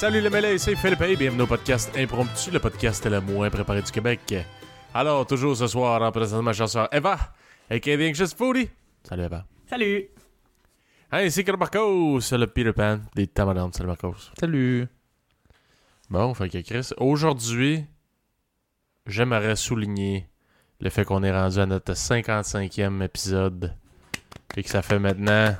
Salut les mêlés, c'est Philippe et bienvenue au podcast Impromptu, le podcast le moins préparé du Québec. Alors, toujours ce soir, en présence de ma chanson Eva, a.k.a. The Anxious Foodie. Salut Eva. Salut. Ainsi que Marcos, le Peter Pan des Tamadons. Salut Marcos. Salut. Bon, fait que Chris, aujourd'hui, j'aimerais souligner le fait qu'on est rendu à notre 55e épisode et que ça fait maintenant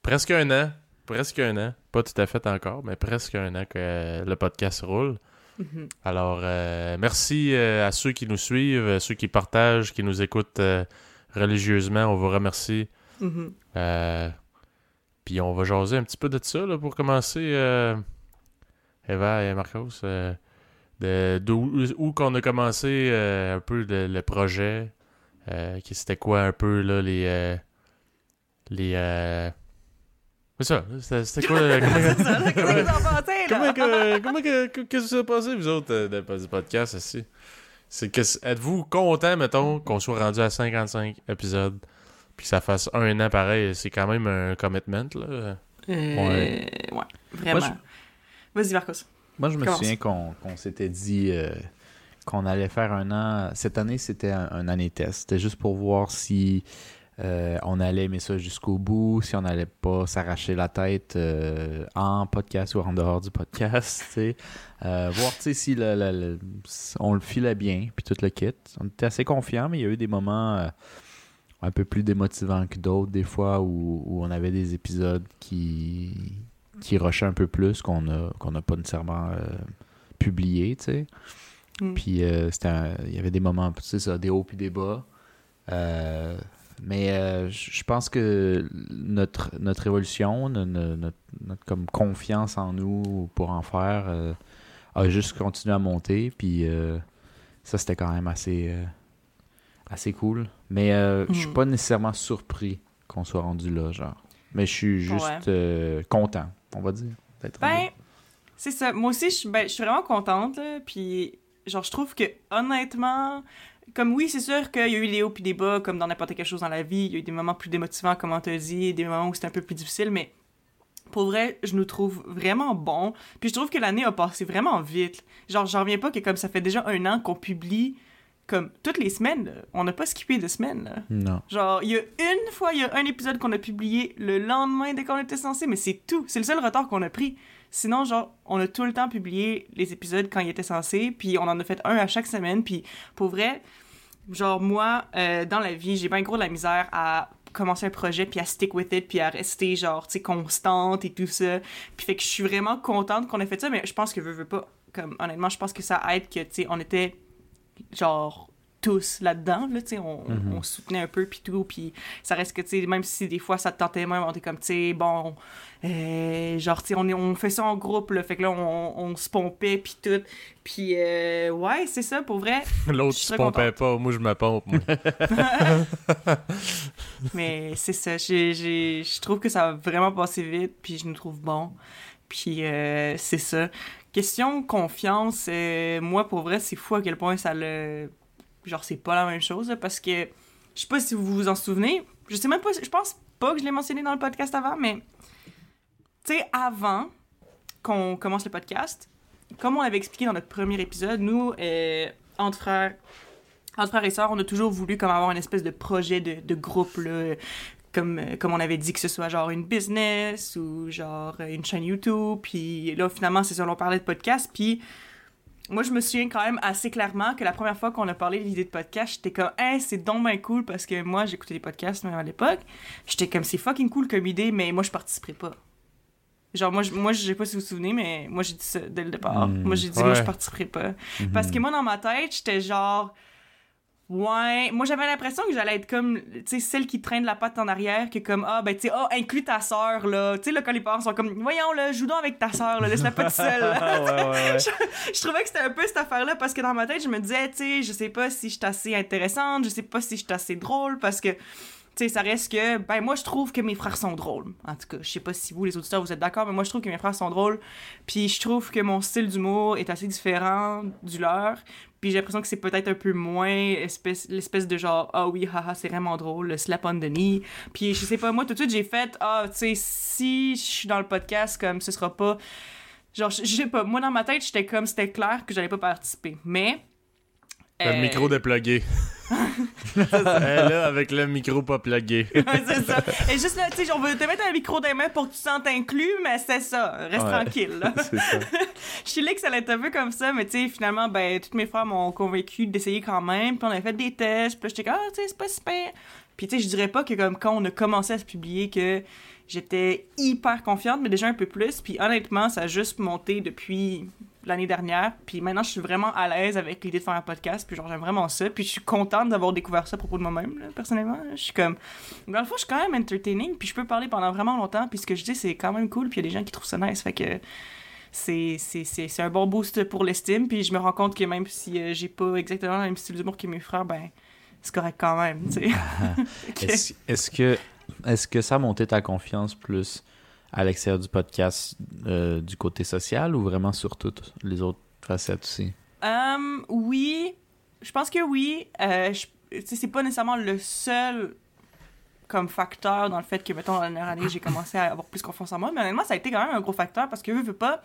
presque un an, presque un an, pas tout à fait encore, mais presque un an que le podcast roule. Mhm. Alors, euh, merci euh, à ceux qui nous suivent, à ceux qui partagent, qui nous écoutent euh, religieusement. On vous remercie. Mhm. Euh, Puis on va jaser un petit peu de ça là, pour commencer. euh, Eva et Marcos. euh, de, où qu'on a commencé euh, un peu le, le projet. euh, c'était quoi un peu là les. euh, les. C'est ça. C'était, quoi. comment, comment, qu'est-ce que vous avez pensé, vous autres, euh, de- du podcast ici? C'est que êtes-vous content, mettons, qu'on soit rendu à 55 épisodes, puis que ça fasse un an pareil? C'est quand même un commitment, là? Euh, Ouais. ouais, vraiment. Vas-y, Marcos. Moi, je me Commence. souviens qu'on qu'on s'était dit euh, qu'on allait faire un an. Cette année, c'était un, un année test. C'était juste pour voir si euh, on allait aimer ça jusqu'au bout, si on n'allait pas s'arracher la tête euh, en podcast ou en dehors du podcast. Euh, voir si le- le- le- on le filait bien, puis tout le kit. On était assez confiants, mais il y a eu des moments un peu plus démotivants que d'autres, des fois, où, où on avait des épisodes qui qui rushaient un peu plus qu'on n'a pas nécessairement publié. Mm. Puis il y avait des moments, tu sais ça, des hauts puis des bas. Mais euh, je pense que notre notre évolution, no- no- notre, notre comme confiance en nous pour en faire euh, a juste continué à monter. Puis euh, ça c'était quand même assez assez cool. Mais euh, je suis Mm. pas nécessairement surpris qu'on soit rendu là, genre. Mais je suis juste Ouais. content, on va dire. Ben, c'est ça. Moi aussi, je, ben, je suis vraiment contente, là. Puis, genre, je trouve que, honnêtement, comme oui, c'est sûr qu'il y a eu des hauts puis des bas, comme dans n'importe quelle chose dans la vie. Il y a eu des moments plus démotivants, comme on t'a dit, des moments où c'était un peu plus difficile, mais pour vrai, je nous trouve vraiment bons. Puis je trouve que l'année a passé vraiment vite. Genre, j'en reviens pas que comme ça fait déjà un an qu'on publie comme toutes les semaines, là. on n'a pas skippé de semaines. Là. Non. Genre, il y a une fois, il y a un épisode qu'on a publié le lendemain dès qu'on était censé, mais c'est tout. C'est le seul retard qu'on a pris. Sinon, genre, on a tout le temps publié les épisodes quand ils étaient censés, puis on en a fait un à chaque semaine, puis pour vrai, genre, moi, euh, dans la vie, j'ai bien gros de la misère à commencer un projet, puis à stick with it, puis à rester, genre, tu sais, constante et tout ça. Puis fait que je suis vraiment contente qu'on ait fait ça, mais je pense que, veux, veux pas, comme, honnêtement, je pense que ça aide que, tu sais, on était, genre, tous là-dedans, là, tu sais, on, Mhm. on soutenait un peu, puis tout, puis ça reste que, tu sais, même si des fois ça te tentait même, on était comme, tu sais, bon, euh, genre, tu sais, on, on fait ça en groupe, là, fait que là, on, on se pompait, puis tout, puis euh, ouais, c'est ça, pour vrai, L'autre se pompait pas, moi je me pompe. moi. mais c'est ça, je trouve que ça a vraiment passé vite, puis je nous trouve bon, puis euh, c'est ça. Question confiance, euh, moi, pour vrai, c'est fou à quel point ça le... Genre, c'est pas la même chose, parce que, je sais pas si vous vous en souvenez, je sais même pas, je pense pas que je l'ai mentionné dans le podcast avant, mais, tu sais, avant qu'on commence le podcast, comme on l'avait expliqué dans notre premier épisode, nous, euh, entre frères, entre frères et sœurs, on a toujours voulu comme avoir une espèce de projet de, de groupe, là, comme, euh, comme on avait dit que ce soit genre une business ou genre une chaîne YouTube, puis là, finalement, c'est ça, on parlait de podcast, puis moi, je me souviens quand même assez clairement que la première fois qu'on a parlé de l'idée de podcast, j'étais comme, hey, c'est donc bien cool parce que moi, j'écoutais des podcasts même à l'époque. J'étais comme, c'est fucking cool comme idée, mais moi, je participerai pas. Genre, moi, je, moi, je sais pas si vous vous souvenez, mais moi, j'ai dit ça dès le départ. Mm, moi, j'ai dit, ouais. moi, je participerai pas. Parce Mhm. que moi, dans ma tête, j'étais genre. Ouais. Moi, j'avais l'impression que j'allais être comme, tu sais, celle qui traîne la patte en arrière, que comme, ah, ben, tu sais, ah, inclus ta sœur, là. Tu sais, là, quand les parents sont comme, voyons, là, joue donc avec ta sœur, là, laisse-la pas toute seule, là. ouais, ouais, ouais. je trouvais que c'était un peu cette affaire-là parce que dans ma tête, je me disais, tu sais, je sais pas si je suis assez intéressante, je sais pas si je suis assez drôle parce que, tu tu sais, ça reste que, ben, moi, je trouve que mes frères sont drôles. En tout cas, je sais pas si vous, les auditeurs, vous êtes d'accord, mais moi, je trouve que mes frères sont drôles. Puis je trouve que mon style d'humour est assez différent du leur. Puis j'ai l'impression que c'est peut-être un peu moins espèce, l'espèce de genre, ah oui, haha, c'est vraiment drôle, le slap on the knee. Puis je sais pas, moi, tout de suite, j'ai fait, ah, tu sais, si je suis dans le podcast, comme ce sera pas. Genre, je je sais pas, moi, dans ma tête, j'étais comme, c'était clair que j'allais pas participer. Mais. Le euh, micro déplugué. Elle là avec le micro pas plugué. Ouais, c'est ça. Et juste là, tu sais, on veut te mettre un micro dans les mains pour que tu te sentes inclus, mais c'est ça. Reste Ouais. tranquille, là. C'est ça. Je suis là que ça allait être un peu comme ça, mais tu sais, finalement, ben, tous mes frères m'ont convaincu d'essayer quand même. Puis on a fait des tests, puis j'étais comme, ah, tu sais, c'est pas super. Puis tu sais, je dirais pas que comme quand on a commencé à se publier que j'étais hyper confiante, mais déjà un peu plus. Puis honnêtement, ça a juste monté depuis l'année dernière. Puis maintenant, je suis vraiment à l'aise avec l'idée de faire un podcast. Puis genre, j'aime vraiment ça. Puis je suis contente d'avoir découvert ça à propos de moi-même, personnellement. Je suis comme... Dans le fond, je suis quand même entertaining. Puis je peux parler pendant vraiment longtemps. Puis ce que je dis, c'est quand même cool. Puis il y a des gens qui trouvent ça nice. Fait que c'est c'est- c'est- c'est un bon boost pour l'estime. Puis je me rends compte que même si euh, j'ai pas exactement le même style d'humour que mes frères, ben c'est correct quand même, Est-ce est-ce que, est que ça a monté ta confiance plus à l'extérieur du podcast euh, du côté social ou vraiment sur toutes les autres facettes aussi? Hum, oui, je pense que oui. Euh, c'est pas nécessairement le seul comme facteur dans le fait que, mettons, la dernière année, j'ai commencé à avoir plus confiance en moi. Mais honnêtement, ça a été quand même un gros facteur parce que, veux, veux pas,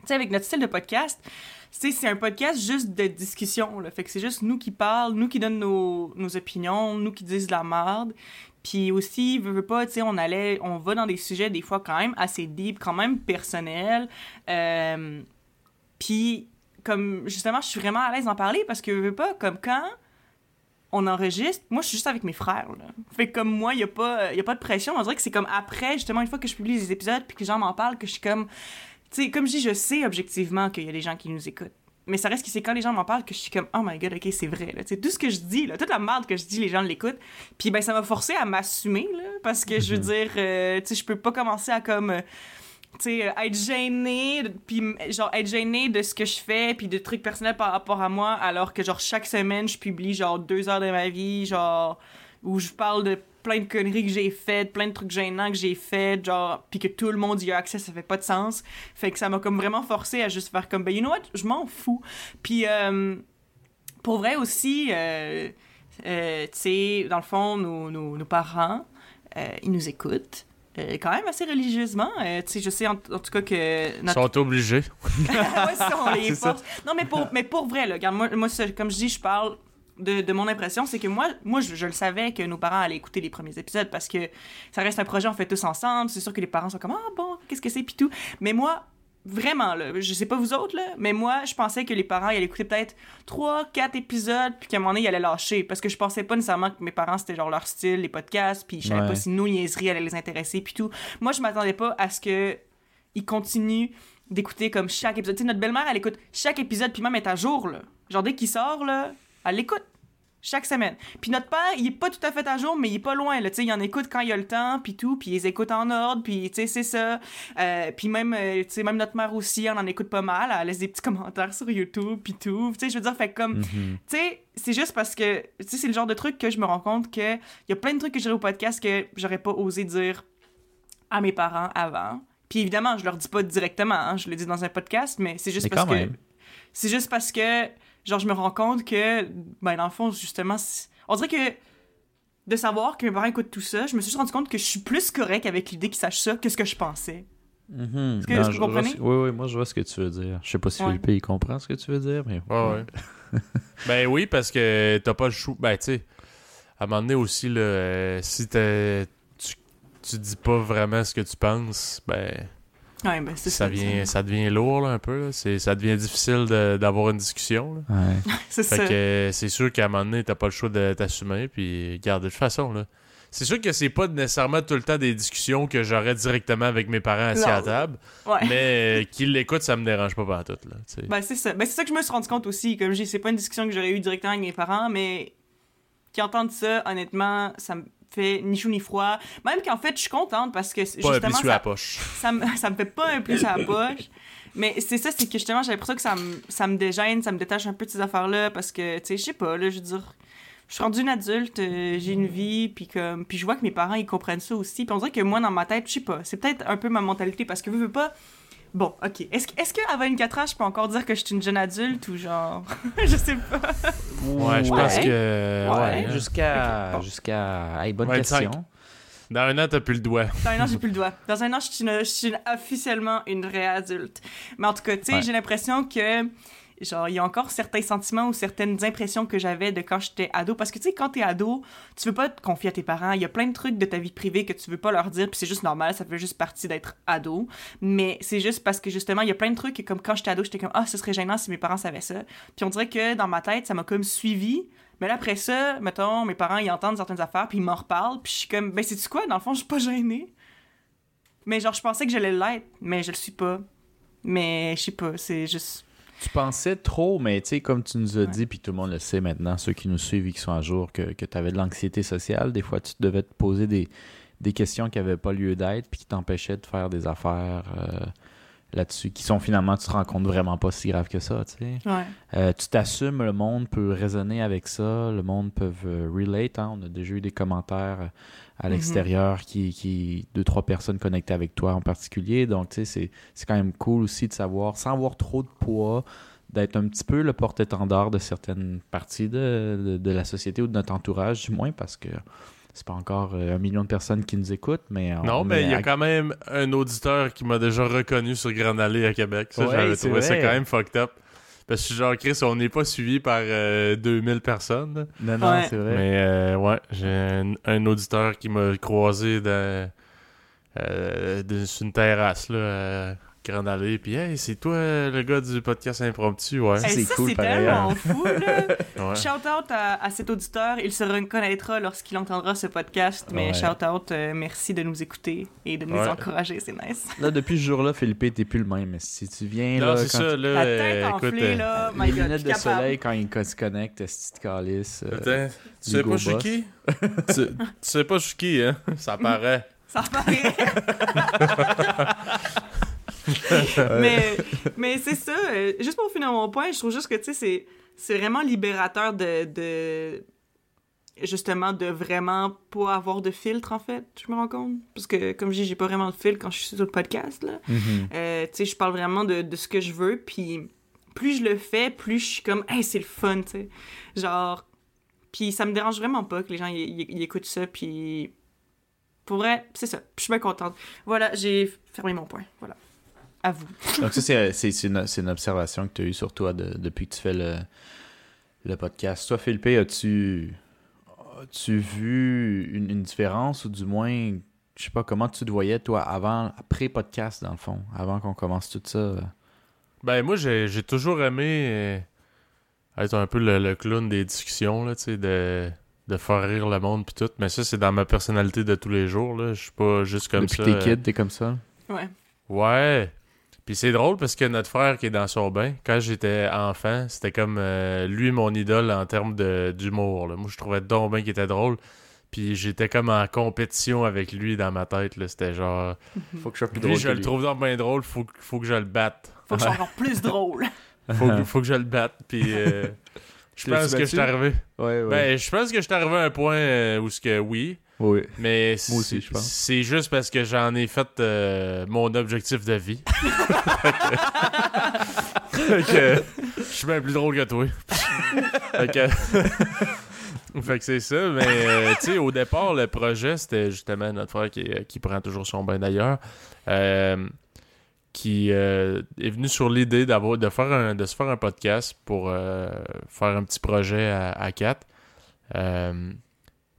tu sais, avec notre style de podcast, c'est un podcast juste de discussion, là. Que c'est juste nous qui parlent, nous qui donnent nos, nos opinions, nous qui disent de la merde. Puis aussi, pas, tu sais, on allait, on va dans des sujets des fois quand même assez deep, quand même personnels. Euh, puis, comme, justement, je suis vraiment à l'aise d'en parler parce que, veux, pas, comme quand on enregistre, moi, je suis juste avec mes frères. Fait que comme moi, il y a pas, a pas de pression. On dirait que c'est comme après, justement, une fois que je publie les épisodes puis que les gens m'en parlent, que je suis comme... Tu sais, comme je dis, je sais objectivement qu'il y a des gens qui nous écoutent. Mais ça reste que c'est quand les gens m'en parlent que je suis comme, oh my god, ok, c'est vrai. Là. Tout ce que je dis, là, toute la merde que je dis, les gens l'écoutent. Puis ben, ça m'a forcé à m'assumer, là, parce que je veux dire, euh, tu sais, je peux pas commencer à comme. euh, tu sais, euh, être gêné, puis genre être gêné de ce que je fais, puis de trucs personnels par rapport à moi, alors que genre chaque semaine, je publie genre deux heures de ma vie, genre où je parle de plein de conneries que j'ai faites, plein de trucs gênants que j'ai fait, genre, puis que tout le monde y a accès, ça fait pas de sens. Fait que ça m'a comme vraiment forcé à juste faire comme, ben, you know what, je m'en fous. Puis, euh, pour vrai aussi, euh, euh, tu sais, dans le fond, nos, nos, nos parents, ils nous écoutent. euh, quand même assez religieusement. Euh, tu sais, je sais en, en tout cas que Ils notre sont obligés. ouais, ça, on les C'est ça. force. Non, mais pour, mais pour vrai, là, regarde, moi, moi comme je dis, je parle de, de mon impression, c'est que moi, moi je, je le savais que nos parents allaient écouter les premiers épisodes parce que ça reste un projet, on fait tous ensemble. C'est sûr que les parents sont comme, ah bon, qu'est-ce que c'est, pis tout. Mais moi, vraiment, là, je sais pas vous autres, là, mais moi, je pensais que les parents ils allaient écouter peut-être 3, 4 épisodes, puis qu'à un moment donné, ils allaient lâcher. Parce que je pensais pas nécessairement que mes parents, c'était genre leur style, les podcasts, puis je savais Ouais. pas si nos niaiseries allaient les intéresser, puis tout. Moi, je m'attendais pas à ce que ils continuent d'écouter comme chaque épisode. Tu sais, notre belle-mère, elle écoute chaque épisode, puis même est à jour, là. Genre, dès qu'il sort, là, elle l'écoute. Chaque semaine. Puis notre père, il est pas tout à fait à jour, mais il est pas loin, là. Tu sais, il en écoute quand il a le temps, puis tout, puis il les écoute en ordre, puis tu sais, c'est ça. Euh, puis même, euh, tu sais, même notre mère aussi, elle en écoute pas mal. Elle laisse des petits commentaires sur YouTube, puis tout. Tu sais, je veux dire, fait comme... Mhm. Tu sais, c'est juste parce que, tu sais, c'est le genre de truc que je me rends compte que il y a plein de trucs que je dirais au podcast que j'aurais pas osé dire à mes parents avant. Puis évidemment, je leur dis pas directement, hein, je le dis dans un podcast, mais c'est juste parce que c'est juste parce que genre je me rends compte que ben dans le fond justement on dirait que de savoir que mes parents écoutent tout ça, je me suis juste rendu compte que je suis plus correct avec l'idée qu'ils sachent ça que ce que je pensais. Mhm. Est-ce que- Non, est-ce que je vous comprenez? Oui, oui, moi je vois ce que tu veux dire. Je sais pas si Ouais. Philippe il comprend ce que tu veux dire, mais. Ouais, ouais. ben oui, parce que t'as pas le choix. Ben, tu sais, à un moment donné aussi, là, euh, si t'es- tu, tu dis pas vraiment ce que tu penses, ben, Ouais, ben c'est ça. ça, vient, ça devient lourd, là, un peu. Là. C'est- Ça devient difficile de- d'avoir une discussion. Là. Ouais. C'est Fait ça. que c'est sûr qu'à un moment donné, t'as pas le choix de t'assumer. Puis, regarde, de toute façon, là. C'est sûr que c'est pas nécessairement tout le temps des discussions que j'aurais directement avec mes parents assis Non. à table. Ouais. Mais euh, qu'ils l'écoutent, ça me dérange pas par tout. Là. Ben, c'est ça. Ben, c'est ça que je me suis rendu compte aussi. Comme je dis, c'est pas une discussion que j'aurais eue directement avec mes parents, mais qui entendent ça, honnêtement, ça me fait ni chaud ni froid. Même qu'en fait, je suis contente parce que pas un justement, biscuit à ça, la poche. ça, me, ça me fait pas un plus à la poche. Mais c'est ça, c'est que justement, j'ai l'impression que ça me, ça me dégêne, ça me détache un peu de ces affaires-là parce que, tu sais, je sais pas, là, je veux dire. je suis rendue une adulte, euh, j'ai une vie, puis comme, puis je vois que mes parents ils comprennent ça aussi. Puis on dirait que moi dans ma tête, je sais pas, c'est peut-être un peu ma mentalité parce que je veux pas. Bon, ok. Est-ce que, est-ce qu'à 24 ans, je peux encore dire que je suis une jeune adulte ou genre, je sais pas? Ouais, je pense que. Ouais. Ouais. hein. Jusqu'à. Bon. Jusqu'à. Hey, bonne 25. question. Dans un an, t'as plus le doigt. Dans un an, j'ai plus le doigt. Dans un an, je suis, une- je suis une- officiellement une vraie adulte. Mais en tout cas, tu sais, Ouais. j'ai l'impression que, genre, il y a encore certains sentiments ou certaines impressions que j'avais de quand j'étais ado. Parce que, tu sais, quand t'es ado, tu veux pas te confier à tes parents. Il y a plein de trucs de ta vie privée que tu veux pas leur dire, puis c'est juste normal, ça fait juste partie d'être ado. Mais c'est juste parce que, justement, il y a plein de trucs que, comme quand j'étais ado, j'étais comme, ah, ce serait gênant si mes parents savaient ça. Puis on dirait que, dans ma tête, ça m'a comme suivi. Mais là, après ça, mettons, mes parents, ils entendent certaines affaires, puis ils m'en reparlent, puis je suis comme, ben, c'est-tu quoi? Dans le fond, je suis pas gênée. Mais genre, je pensais que j'allais l'être, mais je le suis pas. Mais je sais pas, c'est juste. Tu pensais trop, mais tu sais, comme tu nous as Ouais. dit, puis tout le monde le sait maintenant, ceux qui nous suivent et qui sont à jour, que, que tu avais de l'anxiété sociale. Des fois, tu devais te poser des, des questions qui n'avaient pas lieu d'être, puis qui t'empêchaient de faire des affaires euh, là-dessus, qui sont finalement, tu te rends compte vraiment pas si grave que ça, tu sais. Ouais. Euh, tu t'assumes, le monde peut raisonner avec ça, le monde peut euh, relate. hein. On a déjà eu des commentaires euh, à Mhm. l'extérieur qui, qui, deux, trois personnes connectées avec toi en particulier. Donc, tu sais, c'est- c'est quand même cool aussi de savoir, sans avoir trop de poids, d'être un petit peu le porte-étendard de certaines parties de, de, de la société ou de notre entourage, du moins, parce que c'est pas encore euh, un million de personnes qui nous écoutent, mais... on Non, mais il y a quand même un auditeur qui m'a déjà reconnu sur Grande Allée à Québec. Ça, Ouais, j'avais c'est trouvé ça quand même fucked up. Parce que je suis genre, Chris, on n'est pas suivi par euh, 2000 personnes. Non, non, Ouais. c'est vrai. Mais euh, ouais, j'ai un, un auditeur qui m'a croisé dans, euh, de- sur une terrasse là, Grande Allée. Puis, hey, c'est toi le gars du podcast impromptu, ouais. Ça, Hey, c'est cool, c'est tellement hein. fou, là. Ouais. Shout out à, à cet auditeur. Il se reconnaîtra lorsqu'il entendra ce podcast. Mais Ouais. shout out, euh, merci de nous écouter et de nous Ouais. encourager. C'est nice. Là, depuis ce jour-là, Philippe, t'es plus le même. Mais si tu viens, Non, là, c'est quand ça, là. La euh, tête écoute, enflée, euh, là. Les My God, lunettes de capable. soleil quand il se connecte, est calice. euh, tu sais pas je suis qui? tu, tu sais pas je suis qui, hein? Ça paraît. Ça paraît. mais mais c'est ça. euh, juste pour finir mon point, je trouve juste que, tu sais, c'est, c'est vraiment libérateur de, de. Justement, de vraiment pas avoir de filtre, en fait, je me rends compte. Parce que, comme je dis, j'ai pas vraiment de filtre quand je suis sur le podcast, là. mhm. Euh, tu sais, je parle vraiment de, de ce que je veux, puis plus je le fais, plus je suis comme, hey, c'est le fun, tu sais. Genre, puis ça me dérange vraiment pas que les gens y écoutent ça, puis pour vrai, c'est ça. Je suis bien contente. Voilà, j'ai fermé mon point. Voilà. À vous. Donc, ça, c'est, c'est, c'est une, c'est une observation que tu as eue sur toi de- depuis que tu fais le, le podcast. Toi, Philippe, as-tu, as-tu vu une, une différence ou du moins, je sais pas, comment tu te voyais, toi, avant, après podcast, dans le fond, avant qu'on commence tout ça? euh? Ben, moi, j'ai j'ai toujours aimé euh, être un peu le, le clown des discussions, là, tu sais, de, de faire rire le monde pis tout. Mais ça, c'est dans ma personnalité de tous les jours, là. Je suis pas juste comme depuis ça. que t'es euh, kid, t'es comme ça? Ouais. Ouais. Puis c'est drôle parce que notre frère qui est dans son bain, quand j'étais enfant, c'était comme euh, lui mon idole en termes de- d'humour. Moi, je trouvais donc bien qu'il était drôle. Puis j'étais comme en compétition avec lui dans ma tête. là. C'était genre, Faut que je sois plus lui, drôle je que le trouve donc bien drôle, faut, que- faut que je le batte. Faut que je sois encore plus drôle. Faut, que- faut que je le batte. Puis euh, je pense que je suis arrivé. Ouais, ouais. Ben, je pense que je suis arrivé à un point euh, où ce que oui. Oui. Mais Moi aussi, c'est- je pense. C'est juste parce que j'en ai fait euh, mon objectif de vie. Que je suis bien plus drôle que toi. fait que, fait que c'est ça. Mais euh, tu sais, au départ, le projet, c'était justement notre frère qui, qui prend toujours son bain d'ailleurs. euh, qui euh, est venu sur l'idée d'avoir de faire un, de se faire un podcast pour euh, faire un petit projet à, à quatre. Euh,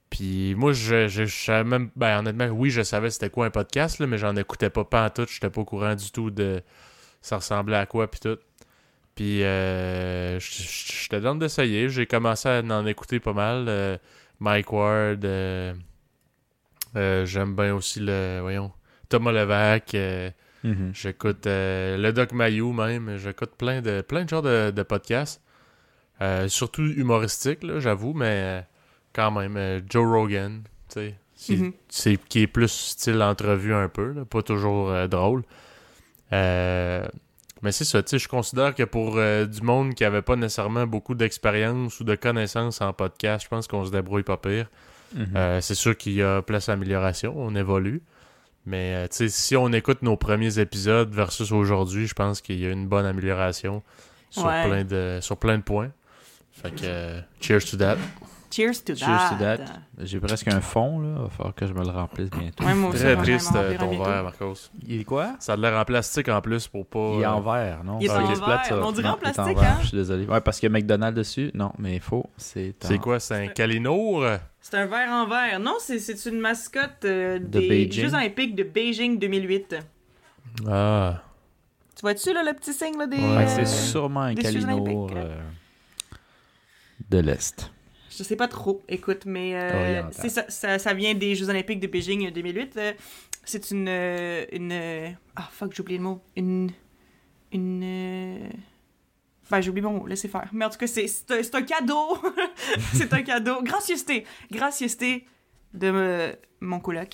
puis moi, je, je, je savais même. Ben, honnêtement, oui, je savais c'était quoi un podcast, là, mais j'en écoutais pas pas en tout. J'étais pas au courant du tout de ça ressemblait à quoi, puis tout. Puis euh, j'étais dans d'essayer. J'ai commencé à en écouter pas mal. euh, Mike Ward. euh, euh, J'aime bien aussi le. Voyons. Thomas Levac. Mhm. J'écoute le Doc Mayou même. J'écoute plein de plein de genres de, de podcasts. Surtout humoristiques, là, j'avoue, mais quand même. euh, Joe Rogan, tu sais. c'est- Mhm. c'est qui est plus style entrevue un peu, là, pas toujours euh, drôle. Euh, Mais c'est ça, tu sais, je considère que pour euh, du monde qui avait pas nécessairement beaucoup d'expérience ou de connaissances en podcast, je pense qu'on se débrouille pas pire. Mhm. Euh, c'est sûr qu'il y a place à amélioration, on évolue. Mais tu sais, si on écoute nos premiers épisodes versus aujourd'hui, je pense qu'il y a une bonne amélioration sur, Ouais. plein, de, sur plein de points. Fait que cheers to that. Cheers to Cheers that. to that. J'ai presque un fond, là. Il va falloir que je me le remplisse bientôt. Ouais, moi aussi, Très triste euh, ton bientôt. verre, Marcos. Il est quoi? Ça a l'air en plastique en plus pour pas. Il est euh, en verre, non? Il est Ah, en ok, c'est plate, verre. ça. On dirait en Non, il est plastique, verre, hein? Je suis désolé. Ouais, parce qu'il y a McDonald's dessus. Non, mais faux. C'est en- C'est quoi, c'est un Kalinour? C'est un verre en verre. Non, c'est c'est une mascotte euh, De des Beijing. Jeux Olympiques de Beijing 2008. Ah. Tu vois-tu, là, le petit signe là, des. Ouais, Ouais, euh, c'est sûrement un des Jeux Kalinour olympiques? euh, de l'Est. Je sais pas trop, écoute, mais euh, c'est ça, ça, ça vient des Jeux Olympiques de Beijing 2008. euh, c'est une. euh, une euh, ah, fuck, j'ai oublié le mot. Une. Une. euh, Ben, j'ai oublié mon mot, laissez faire. Mais en tout cas, c'est c'est un, c'est un cadeau. c'est un cadeau. Gracieuseté. Gracieuseté de euh, mon coloc.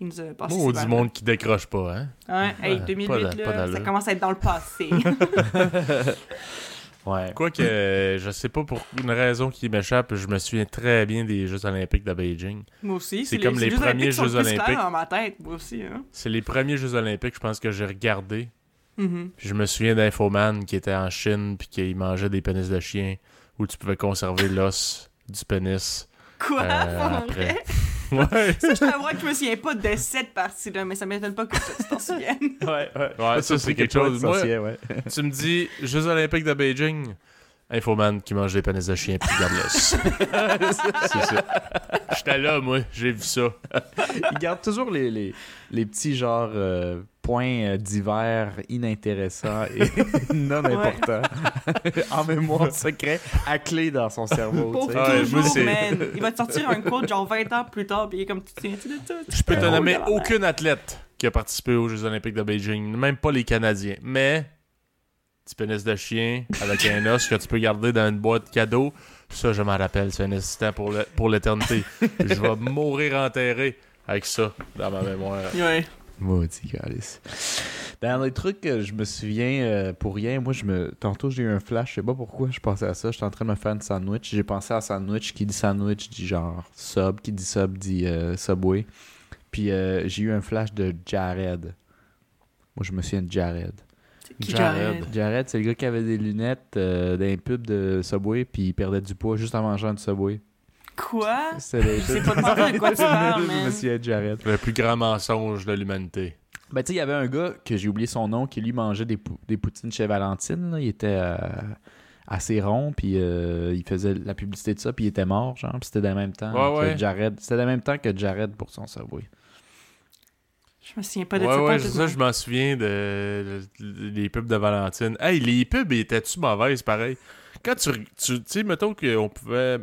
Il nous a passé Oh, du monde qui décroche pas, hein? Ouais, hey, Ouais, 2008, pas de- là, pas ça commence à être dans le passé. Ouais. Quoique, euh, je sais pas pour une raison qui m'échappe, je me souviens très bien des Jeux Olympiques de Beijing. moi aussi. C'est les- comme les Jeux premiers Jeux Olympiques. dans ma tête, moi aussi. Hein. C'est les premiers Jeux Olympiques, je pense, que j'ai regardé. Mhm. Puis je me souviens d'Infoman qui était en Chine, puis qu'il mangeait des pénis de chien, où tu pouvais conserver l'os du pénis. Quoi? euh, Pour après. vrai? Ouais. Ça, je t'avoue que je me souviens pas de cette partie-là, mais ça m'étonne pas que tu t'en souviennes. Ouais, ouais. Ouais, ça, c'est quelque chose. Moi, ouais. tu me dis Jeux Olympiques de Beijing, Infoman qui mange des pénis de chien, puis garde l'os. c'est ça. J'étais là, moi, j'ai vu ça. Il garde toujours les, les, les petits genre euh, points euh, divers inintéressants et non importants en mémoire secret à clé dans son cerveau. Pour toujours, man. Il va te sortir un quote genre 20 ans plus tard, puis il est comme, tu ça? Je peux te nommer tabarnak. aucun athlète qui a participé aux Jeux Olympiques de Beijing, même pas les Canadiens. Mais, petit pénis de chien avec un os que tu peux garder dans une boîte cadeau, ça, je m'en rappelle, c'est un assistant pour l'éternité. je vais mourir enterré avec ça dans ma mémoire. Ouais. Maudit calice. Dans les trucs que je me souviens euh, pour rien, moi je me tantôt j'ai eu un flash, je sais pas pourquoi je pensais à ça, j'étais en train de me faire une sandwich, j'ai pensé à sandwich, qui dit sandwich dit genre sub, qui dit sub dit euh, subway. Puis euh, j'ai eu un flash de Jared. Moi je me souviens de Jared. Qui Jared? Jared? Jared, c'est le gars qui avait des lunettes euh, d'un pub de Subway puis il perdait du poids juste en mangeant du Subway. Quoi? C'est les pas de quoi tu parles, Je man. me souviens de Jared. Le plus grand mensonge de l'humanité. Ben, tu sais, il y avait un gars que j'ai oublié son nom qui lui mangeait des, pou- des poutines chez Valentine. là. Il était euh, assez rond, puis euh, il faisait la publicité de ça, puis il était mort, genre. Puis c'était dans le même temps Ouais, que ouais. Jared. C'était dans le même temps que Jared pour son Subway. Je me souviens pas de Ouais, ça. ouais, pas c'est ça, je m'en souviens de, de- des pubs de Valentine. Hey, les pubs étaient-tu mauvaises, pareil? Quand tu, tu tu sais, mettons qu'on pouvait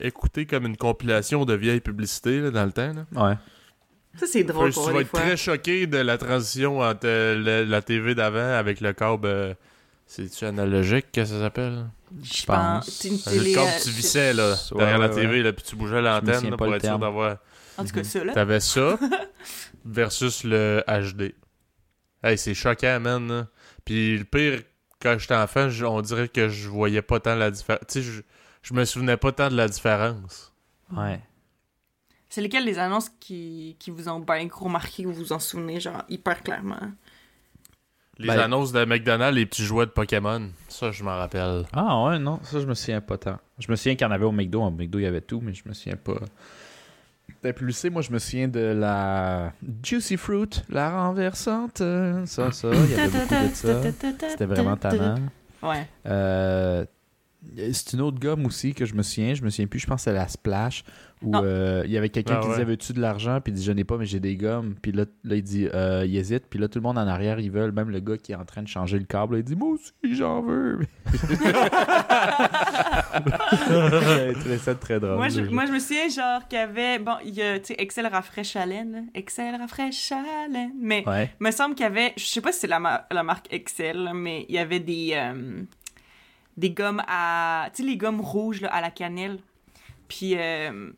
écouter comme une compilation de vieilles publicités, là, dans le temps, là. Ouais. Ça, c'est drôle tu pour vas être fois. très choqué de la transition entre euh, la, la TV d'avant avec le câble. euh, C'est-tu analogique que ça s'appelle? Je pense. une le câble euh, que tu vissais là, Ouais, derrière la ouais, TV, là, puis tu bougeais l'antenne pour le être sûr d'avoir. En tout cas, ça, là. T'avais ça versus le HD. Hey, c'est choquant, man. là. Puis le pire, quand j'étais enfant, on dirait que je voyais pas tant la différence. Tu sais, je, me souvenais pas tant de la différence. Ouais. C'est lesquelles les annonces qui, qui vous ont bien gros marqué ou vous vous en souvenez, genre, hyper clairement? Les Ben- annonces de McDonald's, les petits jouets de Pokémon, ça, je m'en rappelle. Ah ouais, non, ça je me souviens pas tant. Je me souviens qu'il y en avait au McDo. Au McDo, il y avait tout, mais je me souviens pas. T'as plus moi je me souviens de la Juicy Fruit, la renversante. Ça, ça, il y avait beaucoup de ça. C'était vraiment tannant. Ouais. Euh, c'est une autre gomme aussi que je me souviens. Je me souviens plus, je pense que c'est la Splash. Où Non. euh, il y avait quelqu'un Ah qui ouais. disait Veux-tu de l'argent? Puis il dit Je n'ai pas, mais j'ai des gommes. Puis là, là il dit euh, Il hésite. Puis là, tout le monde en arrière, ils veulent. Même le gars qui est en train de changer le câble, là, il dit Moi aussi, j'en veux. Trouvé ça très drôle. Moi je, moi, je me souviens, genre, qu'il y avait. Bon, il y a, tu sais, Excel rafraîche à là. Excel rafraîche à laine. Mais Ouais. il me semble qu'il y avait. Je sais pas si c'est la, la marque Excel, mais il y avait des. euh, des gommes à. Tu sais, les gommes rouges, là, à la cannelle. Puis. euh,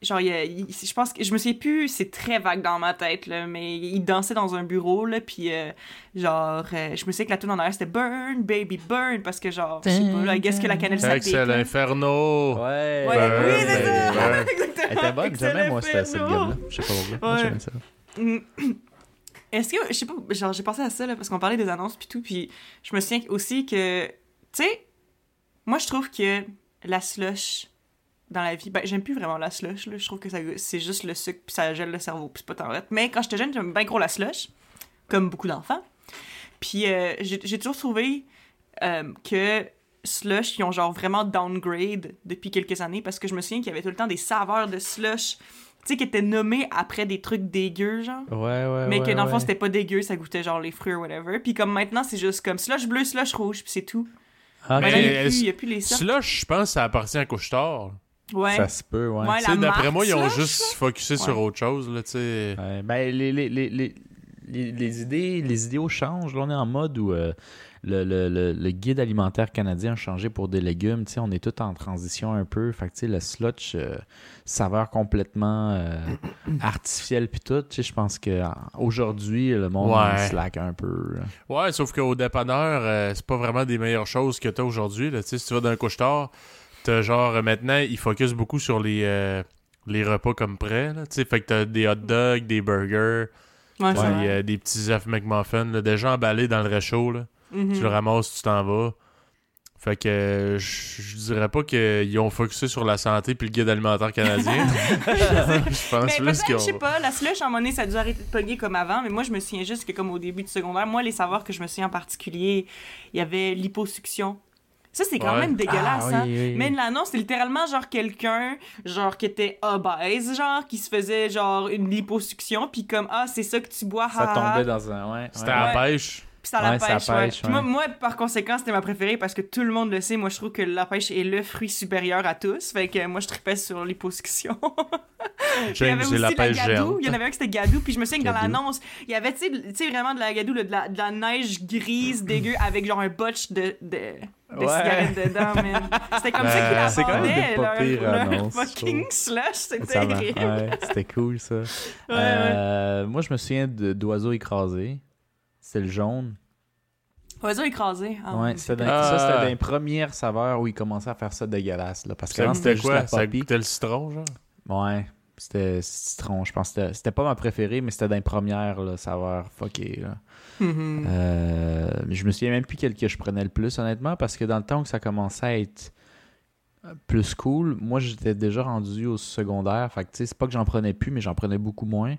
genre, il, il- je pense que je me souviens plus, c'est très vague dans ma tête, là, mais il dansait dans un bureau, là, puis euh, genre, euh, je me souviens que la tune en arrière c'était Burn, Baby Burn, parce que genre, je sais pas, là, qu'est-ce que la cannelle ça Excel pique, là? Inferno! Ouais. Ouais, Burn, oui, c'est ça! burn. Exactement. Elle était bonne, Excel j'aimais moi cette, cette game-là. Je sais pas pourquoi. Moi, Ouais. j'aimais ça. Mm. Est-ce que, je sais pas, genre, j'ai pensé à ça, là, parce qu'on parlait des annonces puis tout, puis je me souviens aussi que, tu sais, moi, je trouve que la slush dans la vie, ben, j'aime plus vraiment la slush, là, je trouve que ça, c'est juste le sucre puis ça gèle le cerveau, puis c'est pas tant vrai. Mais quand j'étais jeune, j'aimais bien gros la slush, comme beaucoup d'enfants. Puis euh, j'ai toujours trouvé euh, que slush, ils ont genre vraiment downgrade depuis quelques années, parce que je me souviens qu'il y avait tout le temps des saveurs de slush, tu sais, qui étaient nommés après des trucs dégueux, genre. Ouais, ouais, Mais que dans le fond, c'était pas dégueu, ça goûtait genre les fruits ou whatever. Puis comme maintenant, c'est juste comme slush bleu, slush rouge, puis c'est tout. Ah, Mais il y a a plus les sortes. Slush, je pense, ça appartient à Couche-Tard. Ouais. Ça se peut, ouais. Ouais, D'après moi, ils ont Slush, juste focusé sur Ouais. autre chose, là, tu sais. Ouais, ben, les, les, les, les, les, les idées, les idéaux changent. Là, on est en mode où euh, le, le, le, le guide alimentaire canadien a changé pour des légumes. On est tout en transition un peu. Fait que, le slotch, euh, saveur complètement euh, artificielle puis tout. Je pense que en- aujourd'hui le monde Ouais. slack un peu. là. Ouais, sauf qu'au dépanneur, euh, c'est pas vraiment des meilleures choses que t'as aujourd'hui. là. Tu sais, si tu vas dans un couche-tard, t'as genre, euh, maintenant, ils focusent beaucoup sur les, euh, les repas comme prêts. Fait que t'as des hot dogs, des burgers, Ouais, puis, euh, des petits œufs McMuffin, là, déjà emballés dans le réchaud. Là. Mhm. Tu le ramasses, tu t'en vas. Fait que je je dirais pas qu'ils ont focusé sur la santé puis le guide alimentaire canadien. je pense Mais plus peut-être, qu'ils je sais pas, la slush, à un moment donné, ça a dû arrêter de pogner comme avant, mais moi, je me souviens juste que, comme au début du secondaire, moi, les saveurs que je me souviens en particulier, il y avait l'hyposuction. Ça, c'est quand Ouais. même dégueulasse, Ah, oui, hein? oui, oui. Mais l'annonce, c'est littéralement genre quelqu'un, genre qui était obèse, genre, qui se faisait genre une liposuction, puis comme, ah, c'est ça que tu bois, Ça ha, ha, ha. tombait dans un. Ouais, C'était ouais. à la pêche. Puis c'est à la Ouais, pêche, ouais. moi, par conséquent, c'était ma préférée parce que tout le monde le sait. Moi, je trouve que la pêche est le fruit supérieur à tous. Fait que moi, je tripais sur l'hyposuction. Il y avait aussi la la pêche gadou. géante. Il y en avait un qui c'était gadou. Puis je me souviens que dans l'annonce, il y avait, tu sais, vraiment de la gadou, de, la, de la neige grise dégueu avec genre un botch de, de, Ouais. cigarettes dedans, man. C'était comme ça qu'il la c'est quand même leur, fucking slush. C'était Ça terrible. Ouais, c'était cool ça. ouais. Euh, Moi, je me souviens de- d'oiseaux écrasés. C'était le jaune. Oiseau écrasé. Ah, ouais, c'était c'est dans- Ah. ça, c'était dans les premières saveurs où ils commençaient à faire ça dégueulasse. Là, parce que avant, c'était juste quoi? la Ça poppy. goûtait le citron, genre? Ouais, c'était citron, je pense. que C'était c'était pas ma préférée, mais c'était dans les premières là, saveurs fuckées. Là. Mhm. Euh, mais je me souviens même plus quel que je prenais le plus, honnêtement, parce que dans le temps que ça commençait à être plus cool, moi j'étais déjà rendu au secondaire. Fait que tu sais, c'est pas que j'en prenais plus, mais j'en prenais beaucoup moins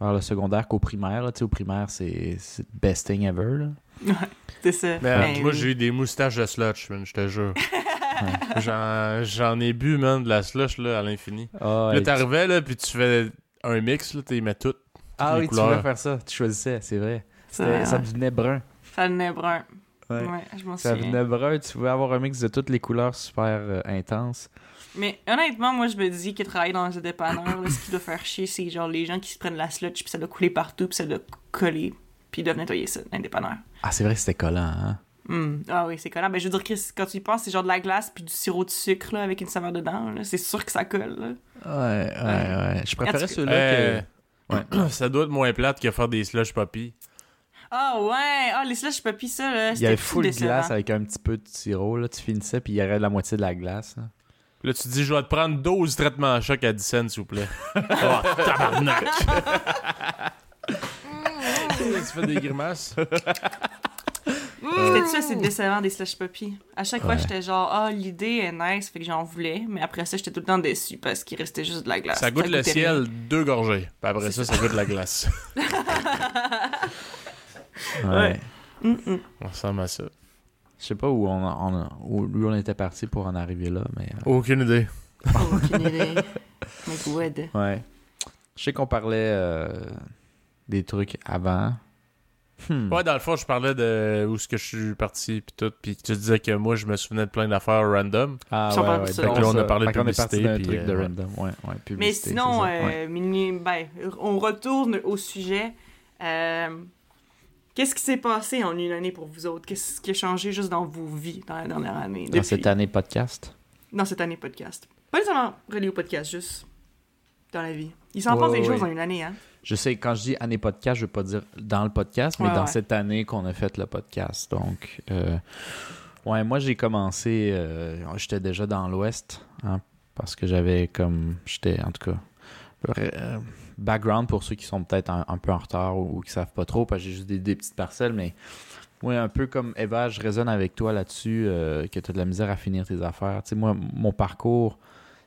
vers le secondaire qu'au primaire. là. Tu sais, au primaire, c'est c'est the best thing ever. Là. C'est ça. Ben moi, j'ai eu des moustaches de slotch, man, je te jure. J'en J'en ai bu, man, de la slush, là, à l'infini. Ah, Là, et t'arrivais, là, puis tu fais un mix, là, tu mets tout. Ah les oui, tu couleurs. pouvais faire ça. Tu choisissais, c'est vrai. Ça, Ça ouais. devenait brun. Ça devenait brun. Ouais. Ouais, je m'en Ça souviens. devenait brun. Tu pouvais avoir un mix de toutes les couleurs super euh, intenses. Mais honnêtement, moi, je me dis que travailler dans un dépanneur, là, ce qui doit faire chier, c'est genre les gens qui se prennent la sludge, puis ça doit couler partout, puis ça doit coller, puis ils doivent nettoyer ça, un dépanneur. Ah, c'est vrai que c'était collant, hein? Hum. Ah oui, c'est collant. Ben, je veux dire, Chris, quand tu y penses, c'est genre de la glace puis du sirop de sucre là, avec une saveur dedans. là. C'est sûr que ça colle. Là. Ouais, ouais, ouais. Je préférais cas- ceux-là Euh, que... ça doit être moins plate que faire des slush poppy. Ah ouais! Ah, les slush puppy, ça, là, Il y avait full décevant. glace avec un petit peu de sirop. Là. Tu finissais, puis il y avait la moitié de la glace. là. Là, tu te dis, je vais te prendre 12 traitements à choc à 10 cents, s'il vous plaît. oh, tabarnak! tu fais des grimaces. C'était ça, c'est décevant des slush puppy. À chaque fois, j'étais genre, ah, l'idée est nice, fait que j'en voulais. Mais après ça, j'étais tout le temps déçu parce qu'il restait juste de la glace. Ça goûte le ciel, rien. deux gorgées. Puis après ça, ça goûte la glace. Ouais. Hum. On ressemble à ça. Je sais pas où on, on, où lui on était parti pour en arriver là, mais... euh, Aucune idée. Aucune idée. Mais good. Ouais. Je sais qu'on parlait euh, des trucs avant. Hmm. Ouais, dans le fond, je parlais de où est-ce que je suis parti, puis tout. Puis tu disais que moi, je me souvenais de plein d'affaires random. Ah ouais, ouais. Fait que là, on a ça. parlé de publicité, puis, truc de euh, random. Ouais, ouais, Mais publicité, sinon, c'est ça. euh, Ouais. mini- ben, on retourne au sujet. Euh, Qu'est-ce qui s'est passé en une année pour vous autres? Qu'est-ce qui a changé juste dans vos vies dans la dernière année? Dans depuis- cette année podcast? Dans cette année podcast. Pas nécessairement relié au podcast, juste dans la vie. Il s'en Ouais, passe des ouais, choses ouais. en une année, hein? Je sais, quand je dis année podcast, je veux pas dire dans le podcast, mais dans cette année qu'on a fait le podcast. Donc, euh, ouais, moi j'ai commencé, euh, j'étais déjà dans l'Ouest, hein, parce que j'avais comme, j'étais en tout cas, euh, background pour ceux qui sont peut-être un, un peu en retard ou, ou qui savent pas trop, parce que j'ai juste des, des petites parcelles, mais ouais, un peu comme Eva, je résonne avec toi là-dessus, euh, que tu as de la misère à finir tes affaires. Tu sais, moi, mon parcours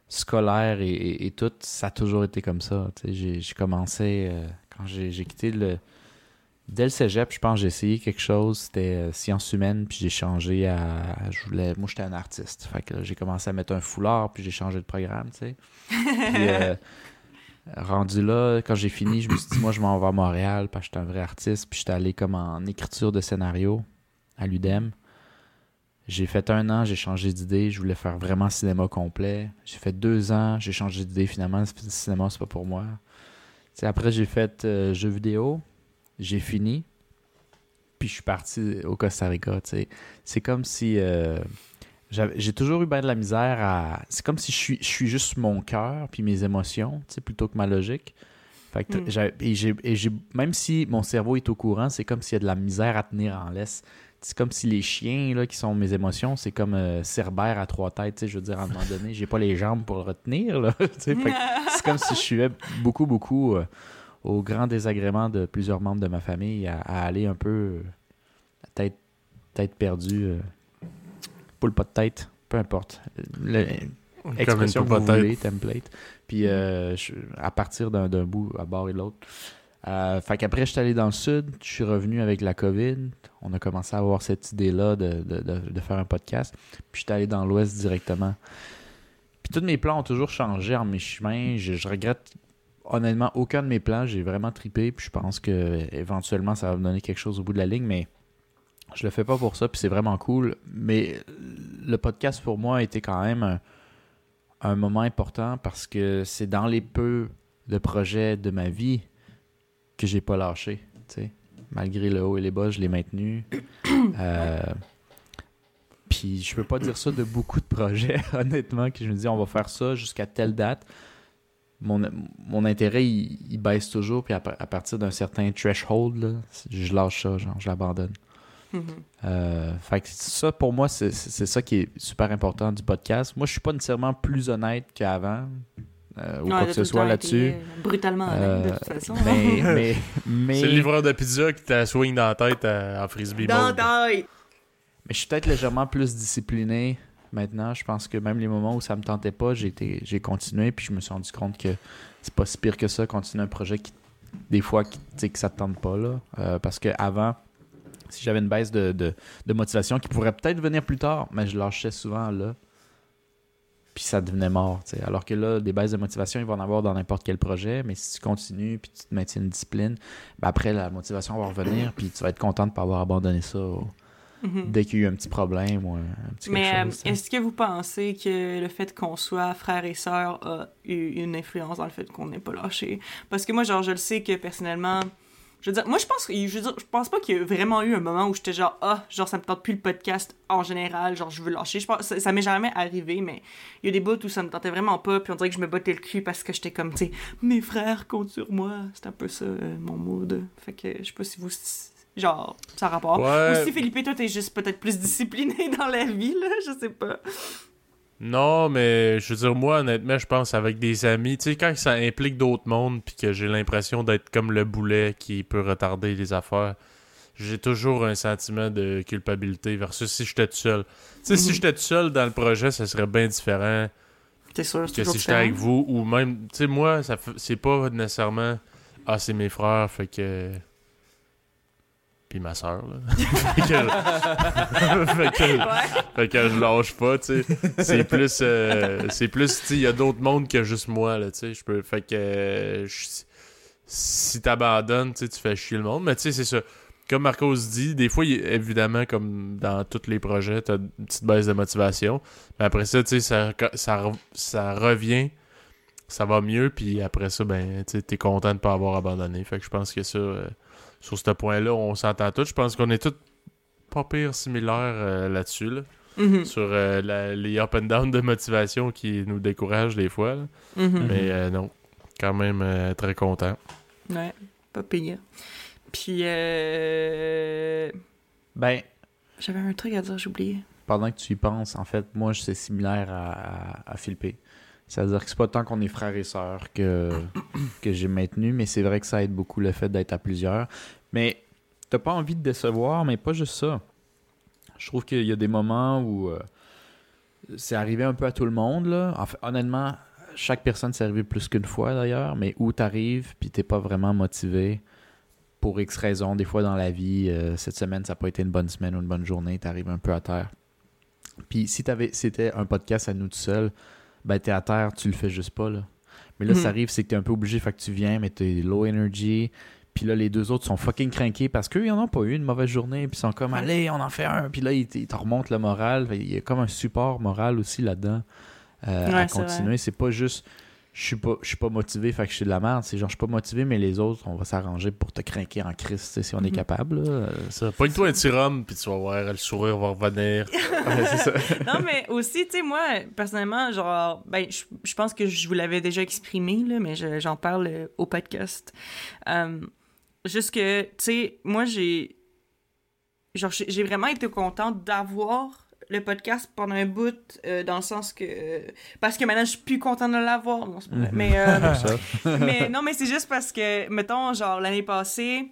scolaire et, et- et tout, ça a toujours été comme ça. Tu sais, j'ai, commencé, euh, quand j'ai, quitté le... Dès le cégep, je pense que j'ai essayé quelque chose, c'était euh, sciences humaines, puis j'ai changé à... Je voulais... Moi, j'étais un artiste. Fait que là, j'ai commencé à mettre un foulard, puis j'ai changé de programme, tu sais. Puis, euh, rendu là, quand j'ai fini, je me suis dit, moi, je m'en vais à Montréal, parce que j'étais un vrai artiste, puis j'étais allé comme en écriture de scénario à l'UDEM. J'ai fait un an, j'ai changé d'idée, je voulais faire vraiment cinéma complet. J'ai fait deux ans, j'ai changé d'idée finalement, le cinéma c'est pas pour moi. Après j'ai fait euh, jeux vidéo, j'ai fini, puis je suis parti au Costa Rica. C'est comme si euh, j'ai toujours eu bien de la misère à. C'est comme si je suis, je suis juste mon cœur puis mes émotions, tu sais, plutôt que ma logique. Fait que Mm. j'ai- et j'ai, et j'ai- même si mon cerveau est au courant, c'est comme s'il y a de la misère à tenir en laisse. C'est comme si les chiens là, qui sont mes émotions, c'est comme euh, Cerbère à trois têtes. tu sais, Je veux dire, à un moment donné, j'ai pas les jambes pour le retenir. Là, tu sais. Fait que c'est comme si je suivais beaucoup, beaucoup euh, au grand désagrément de plusieurs membres de ma famille à, à aller un peu euh, tête, tête perdue. Poule pas de tête, peu importe. Le- expression que vous popote. voulez, template. Puis euh, je- à partir d'un d'un bout à bord et l'autre. Euh, fait qu'après, je suis allé dans le sud, je suis revenu avec la COVID. On a commencé à avoir cette idée-là de, de- de- de faire un podcast. Puis je suis allé dans l'ouest directement. Puis tous mes plans ont toujours changé en mes chemins. Je, je regrette honnêtement aucun de mes plans. J'ai vraiment tripé. Puis je pense que éventuellement ça va me donner quelque chose au bout de la ligne. Mais je le fais pas pour ça. Puis c'est vraiment cool. Mais le podcast pour moi a été quand même un, moment important parce que c'est dans les peu de projets de ma vie que j'ai pas lâché. Malgré le haut et les bas, je l'ai maintenu. Euh, puis je peux pas dire ça de beaucoup de projets, honnêtement, que je me dis on va faire ça jusqu'à telle date. Mon, mon intérêt, il, baisse toujours, puis à, pa- à partir d'un certain threshold, je lâche ça, genre, je l'abandonne. Euh, fait que ça, pour moi, c'est ça qui est super important du podcast. Moi, je suis pas nécessairement plus honnête qu'avant, euh, ou Ouais, quoi que ce soit là-dessus. euh, Brutalement, Euh, de toute façon. mais, mais, mais, C'est le livreur de pizza qui t'a swing dans la tête à- en frisbee Dans mais je suis peut-être légèrement plus discipliné maintenant. Je pense que même les moments où ça me tentait pas, j'ai été- j'ai continué, puis je me suis rendu compte que c'est pas si pire que ça, continuer un projet qui, des fois, qui, tu sais, que ça te tente pas, là. Euh, parce que avant si j'avais une baisse de, de, de motivation qui pourrait peut-être venir plus tard, mais je lâchais souvent là. Puis ça devenait mort. Alors que là, des baisses de motivation, il va en avoir dans n'importe quel projet, mais si tu continues puis tu te maintiens une discipline, ben après la motivation va revenir, puis tu vas être content de ne pas avoir abandonné ça au- Mhm. dès qu'il y a eu un petit problème ou un, petit Mais euh, est-ce que vous pensez que le fait qu'on soit frères et sœurs a eu une influence dans le fait qu'on n'ait pas lâché? Parce que moi, genre, je le sais que personnellement, je veux dire, moi, je pense, je veux dire, je pense pas qu'il y ait vraiment eu un moment où j'étais genre, ah, genre, ça me tente plus le podcast en général, genre, je veux lâcher. Je pense, ça, ça m'est jamais arrivé, mais il y a des bouts où ça me tentait vraiment pas, puis on dirait que je me bottais le cul parce que j'étais comme, tu sais, mes frères comptent sur moi. C'est un peu ça, euh, mon mood. Fait que je sais pas si vous. Genre, ça a rapport. Ouais. Ou si Philippe, toi, t'es juste peut-être plus discipliné dans la vie, là, je sais pas. Non, mais je veux dire, moi, honnêtement, je pense avec des amis, tu sais, quand ça implique d'autres mondes, puis que j'ai l'impression d'être comme le boulet qui peut retarder les affaires, j'ai toujours un sentiment de culpabilité versus si j'étais tout seul. Tu sais, si Mhm. j'étais tout seul dans le projet, ça serait bien différent C'est sûr, c'est que si j'étais avec vous, ou même, tu sais, moi, c'est pas nécessairement, ah, c'est mes frères, fait que. Puis ma soeur, là. fait, que... fait que- Ouais. fait que je lâche pas, tu sais. C'est plus, euh, c'est plus, tu sais, il y a d'autres mondes que juste moi, là, tu sais. Je peux, fait que, euh, je- si t'abandonnes, tu sais, tu fais chier le monde. Mais tu sais, c'est ça. Comme Marcos dit, des fois, il- évidemment, comme dans tous les projets, t'as une petite baisse de motivation. Mais après ça, tu sais, ça, ça, ça revient, ça va mieux, puis après ça, ben, tu t'es content de pas avoir abandonné. Fait que je pense que ça, euh, sur ce point-là, on s'entend tous. Je pense qu'on est tous pas pire similaires euh, là-dessus, là Mhm, sur euh, la- les up and down de motivation qui nous découragent des fois. là. mhm. Mais euh, non. quand même euh, très content. Ouais, pas pire. Puis, euh... Ben, j'avais un truc à dire, j'ai oublié. pendant que tu y penses, en fait, moi, c'est similaire à, à, à Philippe. C'est-à-dire que c'est pas tant qu'on est frères et sœurs que, que j'ai maintenu, mais c'est vrai que ça aide beaucoup le fait d'être à plusieurs. Mais t'as pas envie de décevoir, mais pas juste ça. Je trouve qu'il y a des moments où euh, c'est arrivé un peu à tout le monde. Là. En fait, honnêtement, chaque personne s'est arrivé plus qu'une fois d'ailleurs, mais où t'arrives puis t'es pas vraiment motivé pour X raisons. Des fois dans la vie, euh, cette semaine, ça n'a pas été une bonne semaine ou une bonne journée, t'arrives un peu à terre. Puis si t'avais, c'était un podcast à nous tout seul, ben t'es à terre, tu le fais juste pas. Là. Mais là, Mhm. ça arrive, c'est que t'es un peu obligé, fait que tu viens, mais t'es low energy. Puis là, les deux autres sont fucking craqués parce qu'eux, ils en ont pas eu une mauvaise journée. Puis ils sont comme, allez, on en fait un. Puis là, ils, ils te remontent le moral. Il y a comme un support moral aussi là-dedans euh, à Ouais, continuer. C'est pas juste, je suis pas, je suis pas motivé, fait que je suis de la merde. C'est genre, je suis pas motivé, mais les autres, on va s'arranger pour te craquer en sais, si on est Mhm. capable. là. Ça, Pogne-toi un petit rhum, puis tu vas voir, le sourire va revenir. ouais, c'est ça. non, mais aussi, tu sais, moi, personnellement, genre, ben, je je pense que je vous l'avais déjà exprimé, là, mais je- j'en parle euh, au podcast. Euh, juste que, tu sais, moi, j'ai. Genre, j'ai vraiment été contente d'avoir le podcast pendant un bout, euh, dans le sens que. parce que maintenant, je suis plus contente de l'avoir. Mhm. Mais. euh, mais non, mais c'est juste parce que, mettons, genre, l'année passée,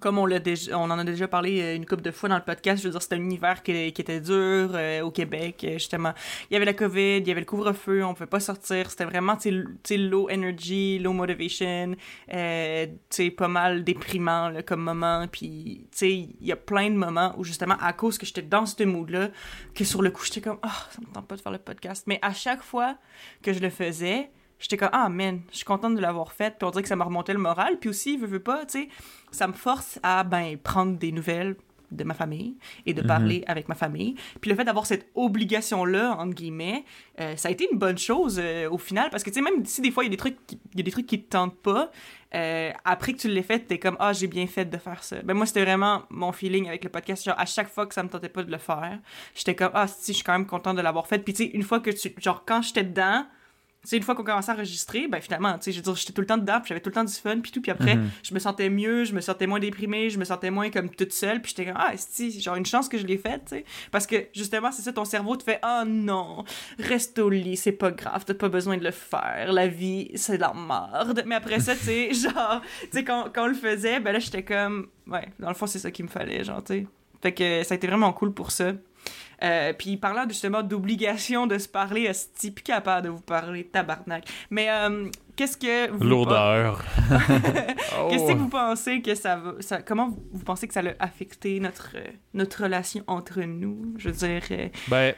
comme on, l'a déjà, on en a déjà parlé euh, une couple de fois dans le podcast, je veux dire, c'était un hiver qui, était dur euh, au Québec, euh, justement. Il y avait la COVID, il y avait le couvre-feu, on pouvait pas sortir, c'était vraiment, tu sais, low energy, low motivation, euh, pas mal déprimant, là, comme moment, puis, tu sais, il y a plein de moments où, justement, à cause que j'étais dans ce mood-là, que sur le coup, j'étais comme, ah, ça me tente pas de faire le podcast. Mais à chaque fois que je le faisais, j'étais comme ah man je suis contente de l'avoir fait puis on dirait que ça m'a remonté le moral puis aussi veux, veux pas tu sais ça me force à ben prendre des nouvelles de ma famille et de Mhm. parler avec ma famille. Puis le fait d'avoir cette obligation là entre guillemets euh, ça a été une bonne chose euh, au final parce que tu sais même si des fois il y a des trucs qui, y a des trucs qui te tentent pas euh, après que tu l'aies fait t'es comme ah j'ai bien fait de faire ça. Ben moi c'était vraiment mon feeling avec le podcast. Genre à chaque fois que ça me tentait pas de le faire j'étais comme ah si je suis quand même contente de l'avoir fait. Puis tu sais une fois que tu genre quand j'étais dedans sais, une fois qu'on commençait à enregistrer, ben finalement, tu sais, je veux dire, j'étais tout le temps dedans, puis j'avais tout le temps du fun, puis tout, puis après, Mhm. je me sentais mieux, je me sentais moins déprimée, je me sentais moins comme toute seule, puis j'étais comme, ah, si, genre une chance que je l'ai faite, tu sais. Parce que, justement, c'est ça, ton cerveau te fait, ah non, reste au lit, c'est pas grave, t'as pas besoin de le faire, la vie, c'est de la merde. Mais après ça, tu sais, genre, tu sais, quand, quand on le faisait, ben là, j'étais comme, ouais, dans le fond, c'est ça qu'il me fallait, genre, tu sais. Fait que ça a été vraiment cool pour ça. Euh, puis parlant justement d'obligation de se parler, est plus capable de vous parler, tabarnak. Mais euh, qu'est-ce que vous Lourdeur. Oh. Qu'est-ce que vous pensez que ça va ça, comment vous, vous pensez que ça a affecté notre euh, notre relation entre nous? Je veux dire euh, Ben,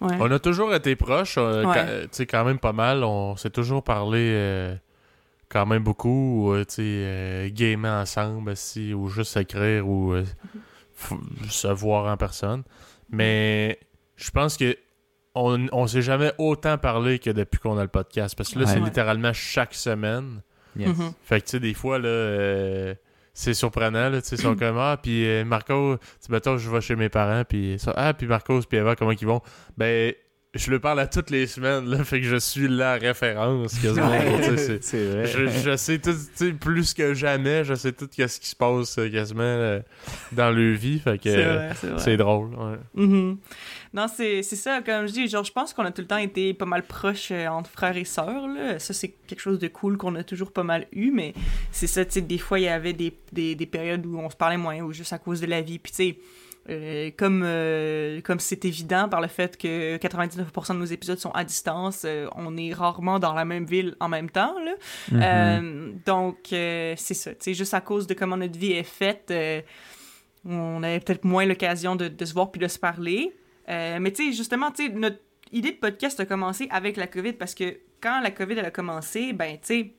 ouais. on a toujours été proches, euh, Ouais. quand- tu sais, quand même pas mal. On s'est toujours parlé euh, quand même beaucoup, euh, tu sais, euh, gamer ensemble, si, ou juste écrire, ou euh, f- se voir en personne. Mais je pense que on, on s'est jamais autant parlé que depuis qu'on a le podcast. Parce que là, Ouais. c'est littéralement chaque semaine. Yes. Mhm. Fait que, tu sais, des fois, là, euh, c'est surprenant, là, tu sais, ils sont comme, ah, puis euh, Marco, tu sais, mettons, je vais chez mes parents, puis ça, ah, puis Marcos, puis Eva, comment ils vont? Ben, je le parle à toutes les semaines, là, fait que je suis la référence, quasiment, c'est- vrai. je, je sais tout, plus que jamais, je sais tout ce qui se passe euh, quasiment euh, dans leur vie, fait que C'est euh, drôle, ouais. Mhm. Non, c'est c'est ça, comme je dis, genre, je pense qu'on a tout le temps été pas mal proches euh, entre frères et sœurs, là. Ça, c'est quelque chose de cool qu'on a toujours pas mal eu, mais c'est ça, tu sais, des fois, il y avait des, des, des périodes où on se parlait moins, ou juste à cause de la vie, puis tu sais, euh, comme euh, comme c'est évident par le fait que 99% de nos épisodes sont à distance, euh, on est rarement dans la même ville en même temps, là. Mhm. Donc, c'est ça. Sais, juste à cause de comment notre vie est faite, on avait peut-être moins l'occasion de, de se voir puis de se parler. Mais tu sais, justement, tu sais, notre idée de podcast a commencé avec la COVID parce que quand la COVID elle a commencé, ben, tu sais,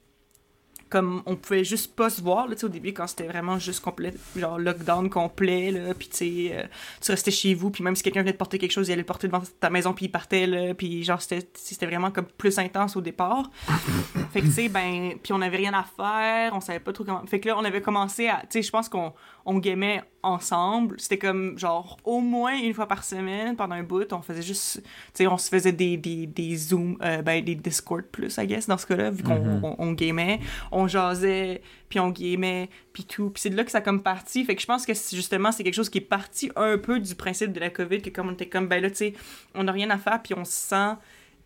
comme on pouvait juste pas se voir là, au début quand c'était vraiment juste complet genre lockdown complet là puis tu euh, tu restais chez vous puis même si quelqu'un venait te porter quelque chose il allait le porter devant ta maison puis il partait là puis genre c'était c'était vraiment comme plus intense au départ. Fait que tu sais ben puis on avait rien à faire on savait pas trop comment fait que là on avait commencé à tu sais je pense qu'on on gamait ensemble c'était comme genre au moins une fois par semaine pendant un bout on faisait juste tu sais on se faisait des des des zoom euh, ben des discord plus I guess dans ce cas-là vu qu'on Mhm. on, on gamait on jasait, puis on gamait, puis tout. Puis c'est de là que ça a comme parti. Fait que je pense que justement, c'est quelque chose qui est parti un peu du principe de la COVID, que comme on était comme, ben là, tu sais, on n'a rien à faire, puis on se sent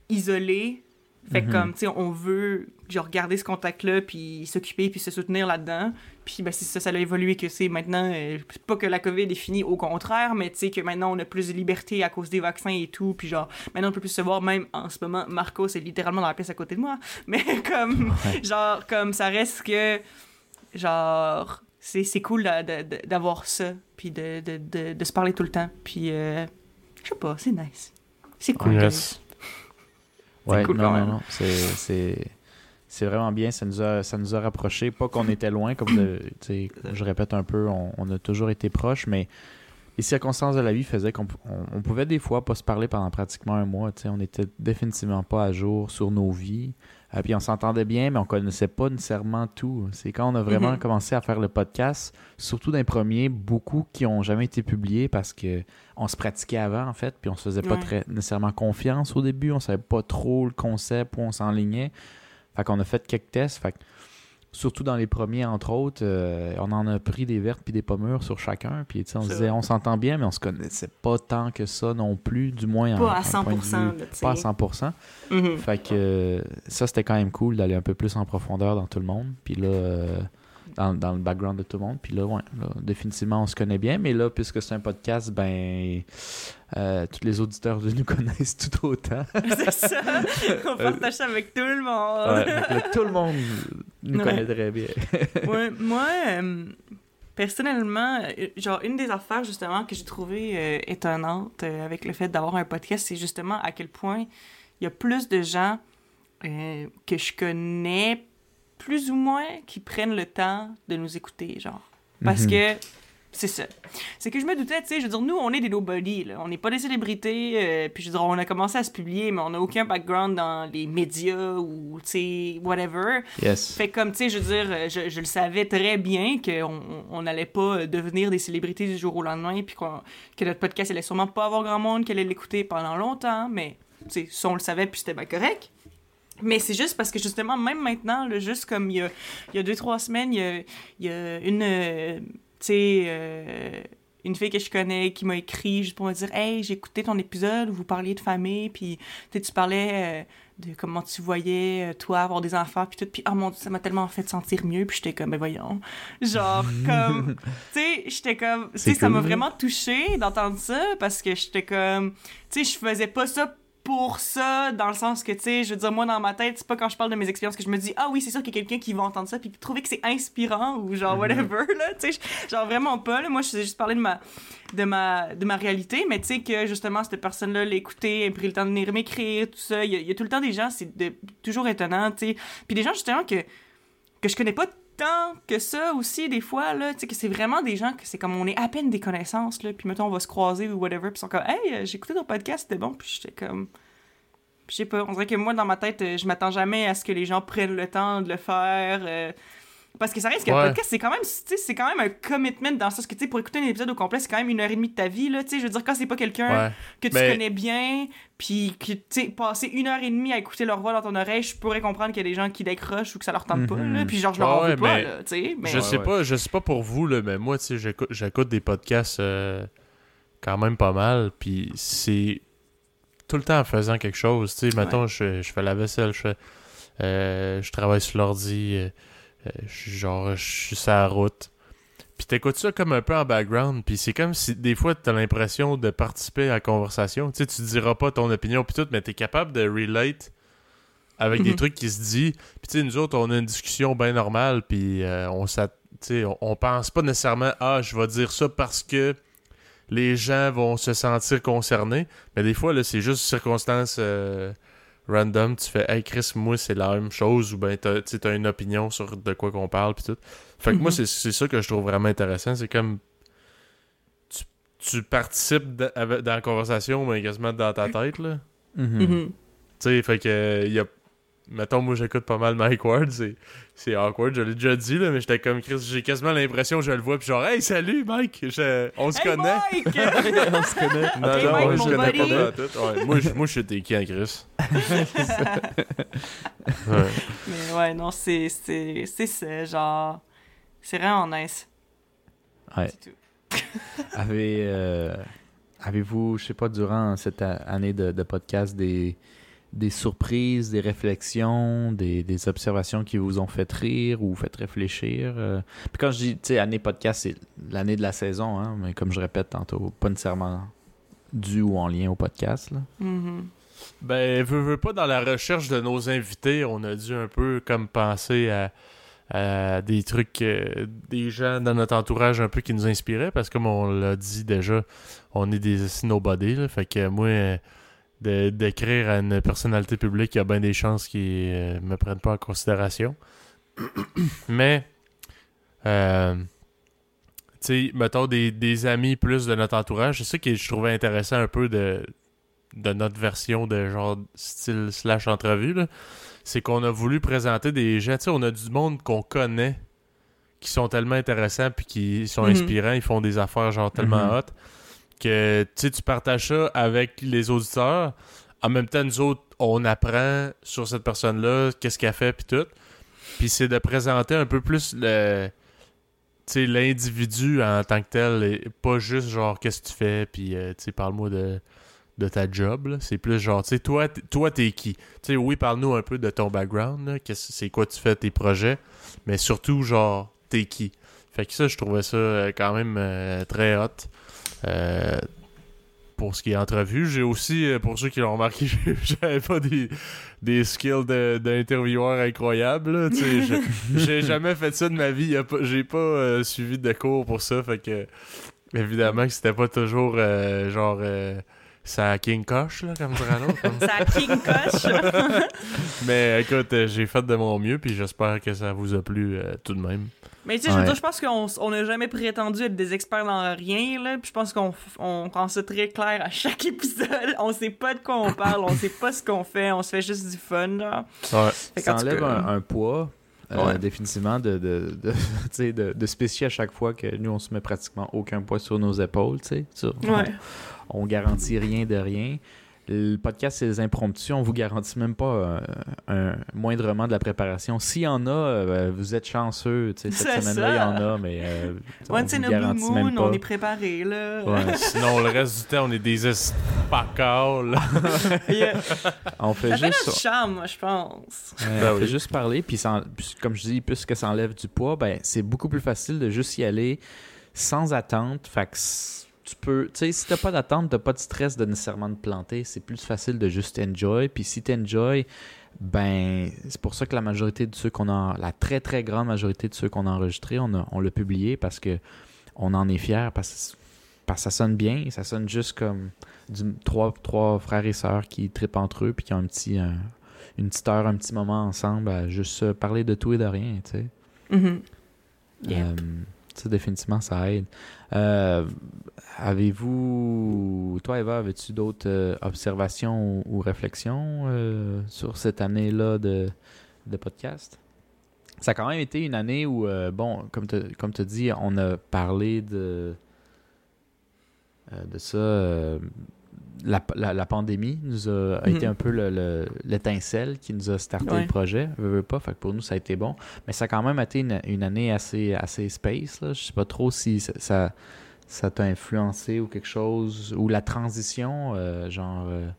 isolé. Fait que Mhm. comme, tu sais, on veut, genre, garder ce contact-là, puis s'occuper, puis se soutenir là-dedans. Puis ben, c'est ça, ça a évolué que c'est maintenant, euh, c'est pas que la COVID est finie, au contraire, mais tu sais, que maintenant on a plus de liberté à cause des vaccins et tout, puis genre, maintenant on peut plus se voir, même en ce moment, Marco, c'est littéralement dans la pièce à côté de moi, mais comme, Ouais. genre, comme ça reste que, genre, c'est cool d'a- d'a- d'a- d'avoir ça, puis de, de, de, de se parler tout le temps, puis euh, je sais pas, c'est nice. C'est cool. Yes. Ouais, cool non, quand non, même. non. C'est, c'est, c'est vraiment bien. Ça nous a, ça nous a rapprochés. Pas qu'on était loin, comme de- je répète un peu, on, on a toujours été proches, mais les circonstances de la vie faisaient qu'on on, on pouvait des fois pas se parler pendant pratiquement un mois. On était définitivement pas à jour sur nos vies. Euh, puis on s'entendait bien, mais on connaissait pas nécessairement tout. C'est quand on a vraiment Mhm. commencé à faire le podcast, surtout d'un premier, beaucoup qui ont jamais été publiés parce que on se pratiquait avant, en fait, puis on se faisait pas Ouais. très nécessairement confiance au début. On savait pas trop le concept où on s'enlignait. Fait qu'on a fait quelques tests. Fait que, surtout dans les premiers, entre autres, euh, on en a pris des vertes puis des pommures sur chacun. Puis on se disait, on s'entend bien, mais on se connaissait pas tant que ça non plus, du moins en, Pas à en point de 100%, vue- là. Pas à 100%. Mhm. Fait que euh, ça, c'était quand même cool d'aller un peu plus en profondeur dans tout le monde. Puis là, euh, dans, dans le background de tout le monde. Puis là, ouais, là, définitivement, on se connaît bien. Mais là, puisque c'est un podcast, ben, euh, tous les auditeurs nous connaissent tout autant. c'est ça. On partage ça avec tout le monde. Ouais, là, tout le monde nous Ouais. connaît très bien. Ouais, moi, euh, personnellement, euh, genre, une des affaires, justement, que j'ai trouvé euh, étonnante euh, avec le fait d'avoir un podcast, c'est justement à quel point il y a plus de gens que je connais, plus ou moins, qui prennent le temps de nous écouter, genre. Parce Mhm. que c'est ça. C'est que je me doutais, tu sais, je veux dire, nous, on est des nobody, là. On n'est pas des célébrités, euh, puis je veux dire, on a commencé à se publier, mais on n'a aucun background dans les médias ou, tu sais, whatever. Yes. Fait comme, tu sais, je veux dire, euh, je, je le savais très bien qu'on on n'allait pas euh, devenir des célébrités du jour au lendemain, puis qu'on- que notre podcast allait sûrement pas avoir grand monde qui allait l'écouter pendant longtemps, mais, tu sais, ça, on le savait, puis c'était bien correct. Mais c'est juste parce que, justement, même maintenant, là, juste comme il y a, il y a deux, trois semaines, il y a, il y a une, euh, sais, euh, une fille que je connais qui m'a écrit juste pour me dire Hey, j'ai écouté ton épisode où vous parliez de famille, puis tu parlais euh, de comment tu voyais, euh, toi, avoir des enfants, puis tout. Puis, oh mon Dieu, ça m'a tellement fait sentir mieux. Puis j'étais comme, ben voyons. Genre, comme, tu sais, j'étais comme, tu sais, ça m'a vraiment touché d'entendre ça parce que j'étais comme, tu sais, je faisais pas ça pour ça, dans le sens que, tu sais, je veux dire, moi, dans ma tête, c'est pas quand je parle de mes expériences que je me dis, ah oui, c'est sûr qu'il y a quelqu'un qui va entendre ça, puis trouver que c'est inspirant, ou genre, Mhm. whatever, là, tu sais, genre, vraiment pas, là. Moi, je faisais juste parler de ma, de ma, de ma réalité, mais tu sais, que, justement, cette personne-là l'écoutait, a pris le temps de venir m'écrire, tout ça. Il y, a, il y a tout le temps des gens, c'est de- toujours étonnant, tu sais. Puis des gens, justement, que, que je connais pas tant que ça aussi, des fois, là, tu sais, que c'est vraiment des gens que c'est comme on est à peine des connaissances, là, puis mettons, on va se croiser ou whatever, puis ils sont comme, hey, euh, j'ai écouté ton podcast, c'était bon, puis j'étais comme. Je sais pas, on dirait que moi, dans ma tête, euh, je m'attends jamais à ce que les gens prennent le temps de le faire. euh, parce que ça reste que Ouais. le podcast, c'est quand même, c'est quand même un commitment dans le sens que, tu sais, pour écouter un épisode au complet, c'est quand même une heure et demie de ta vie, là, tu sais. Je veux dire, quand c'est pas quelqu'un Ouais. que tu Mais- connais bien, puis que, tu sais, passer une heure et demie à écouter leur voix dans ton oreille, je pourrais comprendre qu'il y a des gens qui décrochent ou que ça leur tente pas, Mhm. là. Puis genre, je leur Ouais, en veux pas, mais là, tu sais. Mais... je sais ouais. pas, je sais pas pour vous là, mais moi, tu sais, j'écoute, j'écoute des podcasts euh, quand même pas mal, puis c'est tout le temps en faisant quelque chose. Tu sais, mettons, je, je fais la vaisselle, je fais, euh, je travaille sur l'ordi, euh, genre, je suis sur la route. Puis t'écoutes ça comme un peu en background, puis c'est comme si des fois t'as l'impression de participer à la conversation. Tu sais, tu diras pas ton opinion puis tout, mais t'es capable de relate avec des Mhm. trucs qui se disent. Puis tu sais, nous autres, on a une discussion bien normale, puis euh, on on, on pense pas nécessairement « Ah, je vais dire ça parce que les gens vont se sentir concernés. » Mais des fois, là, c'est juste circonstances euh, random, tu fais Hey Chris, moi c'est la même chose ou ben t'as t'as une opinion sur de quoi qu'on parle pis tout. Fait que moi Mhm. c'est c'est ça que je trouve vraiment intéressant, c'est comme tu, tu participes dans la conversation mais quasiment dans ta tête là. Mhm. Mhm. Tu sais, fait que il y a mettons moi j'écoute pas mal Mike Ward, c'est c'est awkward, je l'ai déjà dit là, mais j'étais comme Chris, j'ai quasiment l'impression que je le vois puis genre Hey salut Mike, Je- on se Hey, connaît. Mike! on se connaît. Non, non, Mike, ouais, je connais buddy. pas tout. Ouais, moi, je, moi, je t'es qui en Chris. Ouais. Mais ouais, non, c'est c'est c'est ça, genre c'est vraiment nice. Ouais. C'est tout. Avez, euh, Avez-vous, je sais pas, durant cette année de, de podcast, des, des surprises, des réflexions, des, des observations qui vous ont fait rire ou fait réfléchir? euh? Puis quand je dis, tu sais, année podcast, c'est l'année de la saison, hein, mais comme je répète tantôt, pas nécessairement dû ou en lien au podcast. Là. Mhm. Ben, veux, veux pas, dans la recherche de nos invités, on a dû un peu comme penser à, à des trucs, euh, des gens dans notre entourage un peu qui nous inspiraient, parce que comme on l'a dit déjà, on est des nobody, là, fait que moi, euh, d'écrire à une personnalité publique, il y a bien des chances qu'ils euh, me prennent pas en considération. Mais, euh, tu sais, mettons des, des amis plus de notre entourage, c'est ça que je trouvais intéressant un peu de, de notre version de genre style slash entrevue, là, c'est qu'on a voulu présenter des gens, tu sais, on a du monde qu'on connaît qui sont tellement intéressants puis qui sont Mhm. inspirants, ils font des affaires genre tellement Mhm. hot que tu partages ça avec les auditeurs. En même temps, nous autres, on apprend sur cette personne-là, qu'est-ce qu'elle fait puis tout. Puis c'est de présenter un peu plus le l'individu en tant que tel et pas juste genre qu'est-ce que tu fais puis euh, parle-moi de de ta job c'est plus genre tu sais toi t'es qui? Oui parle-nous un peu de ton background c'est quoi tu fais tes projets? Mais surtout genre t'es qui? Fait que ça je trouvais ça euh, quand même euh, très hot Euh, pour ce qui est entrevue j'ai aussi euh, pour ceux qui l'ont remarqué j'avais pas des des skills de- d'intervieweur incroyables sais je- j'ai jamais fait ça de ma vie j'ai pas euh, suivi de cours pour ça fait que évidemment que c'était pas toujours euh, genre euh, ça King Coche là comme dirait l'autre comme- Ça King Coche. mais écoute j'ai fait de mon mieux puis j'espère que ça vous a plu euh, tout de même Mais tu sais, je veux Ouais. dire, je pense qu'on on n'a jamais prétendu être des experts dans rien, là. Puis je pense qu'on on rend ça très clair à chaque épisode. On sait pas de quoi on parle, on sait pas ce qu'on fait, on se fait juste du fun, là. ouais Fait Ça enlève un, un poids, euh, Ouais. définitivement, de, de, de, tu sais, de, de spécifier à chaque fois que nous, on se met pratiquement aucun poids sur nos épaules. tu sais. On, on garantit rien de rien. Le podcast, c'est des impromptus. On vous garantit même pas euh, un, moindrement de la préparation. S'il y en a, euh, vous êtes chanceux. Cette semaine-là, il y en a, mais euh, on Once in vous a blue garantit moon, même pas. on est préparé, là. Ouais. sinon le reste du temps on est des espacals Et, euh, On fait ça fait juste notre charme, moi, je pense. Ouais, Ben on fait oui. juste parler, puis ça en- puis comme je dis, puisque ça enlève du poids, ben c'est beaucoup plus facile de juste y aller sans attente. Fait que c- tu peux, tu sais, si t'as pas d'attente, t'as pas de stress de nécessairement te planter. C'est plus facile de juste enjoy. Puis si t'enjoy, ben c'est pour ça que la majorité de ceux qu'on a, la très très grande majorité de ceux qu'on a enregistrés, on, a- on l'a publié parce que on en est fiers parce que parce que ça sonne bien, ça sonne juste comme du, trois, trois frères et sœurs qui trippent entre eux puis qui ont un petit, un- une petite heure, un petit moment ensemble à juste parler de tout et de rien, tu sais. Mhm. Yeah. Euh, ça, définitivement, ça aide. Euh, avez-vous, toi, Eva, avais-tu d'autres euh, observations ou, réflexions euh, sur cette année-là de, de podcast? Ça a quand même été une année où, bon, comme tu comme as dit, on a parlé de, de ça. La, la- la pandémie nous a, a Mhm. été un peu le- le- l'étincelle qui nous a starté Ouais. le projet. Veux, veux pas, fait que pour nous, ça a été bon. Mais ça a quand même été une, une année assez, assez space. Là. Je sais pas trop si ça- ça ça t'a influencé ou quelque chose, ou la transition, euh, genre euh,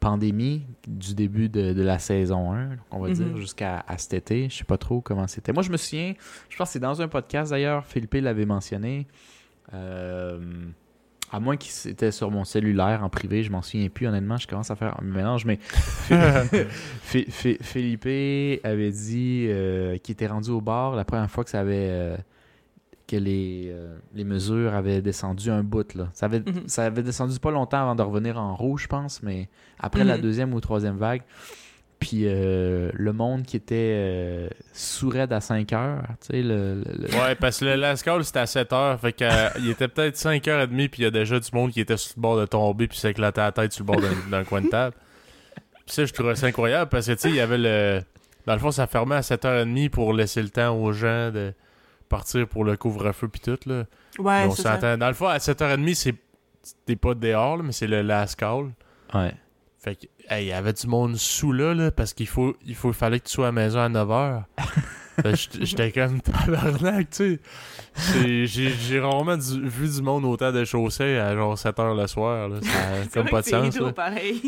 pandémie du début de, de la saison 1, donc on va Mhm. dire, jusqu'à à cet été. Je sais pas trop comment c'était. Moi, je me souviens, je pense que c'est dans un podcast d'ailleurs, Philippe l'avait mentionné. euh, à moins qu'il c'était sur mon cellulaire en privé, je m'en souviens plus honnêtement, je commence à faire un mélange, mais Philippe avait dit euh, qu'il était rendu au bar la première fois que ça avait euh, que que les, euh, les mesures avaient descendu un bout. Là. Ça, avait, Mhm. ça avait descendu pas longtemps avant de revenir en rouge, je pense, mais après la Mhm. deuxième ou troisième vague. Puis euh, le monde qui était euh, sourd à 5 heures, tu sais, le, le- le- Ouais, parce que le last call, c'était à 7h. Fait qu'il était peut-être 5h30, puis il y a déjà du monde qui était sur le bord de tomber, puis s'éclatait la tête sur le bord d'un coin de table. Puis ça, je trouvais ça incroyable, parce que, tu sais, il y avait le... Dans le fond, ça fermait à 7h30 pour laisser le temps aux gens de partir pour le couvre-feu, puis tout, là. Ouais, c'est ça. Dans le fond, à 7h30, c'est... T'es pas dehors, là, mais c'est le last call. Ouais. Fait que, hey, il y avait du monde sous là, là parce qu'il faut, il faut, fallait que tu sois à la maison à 9h. J'étais comme tabarnak, tu sais. J'ai j'ai rarement du- vu du monde au temps de chaussée à genre 7h le soir. Là. Ça comme pas de sens. là.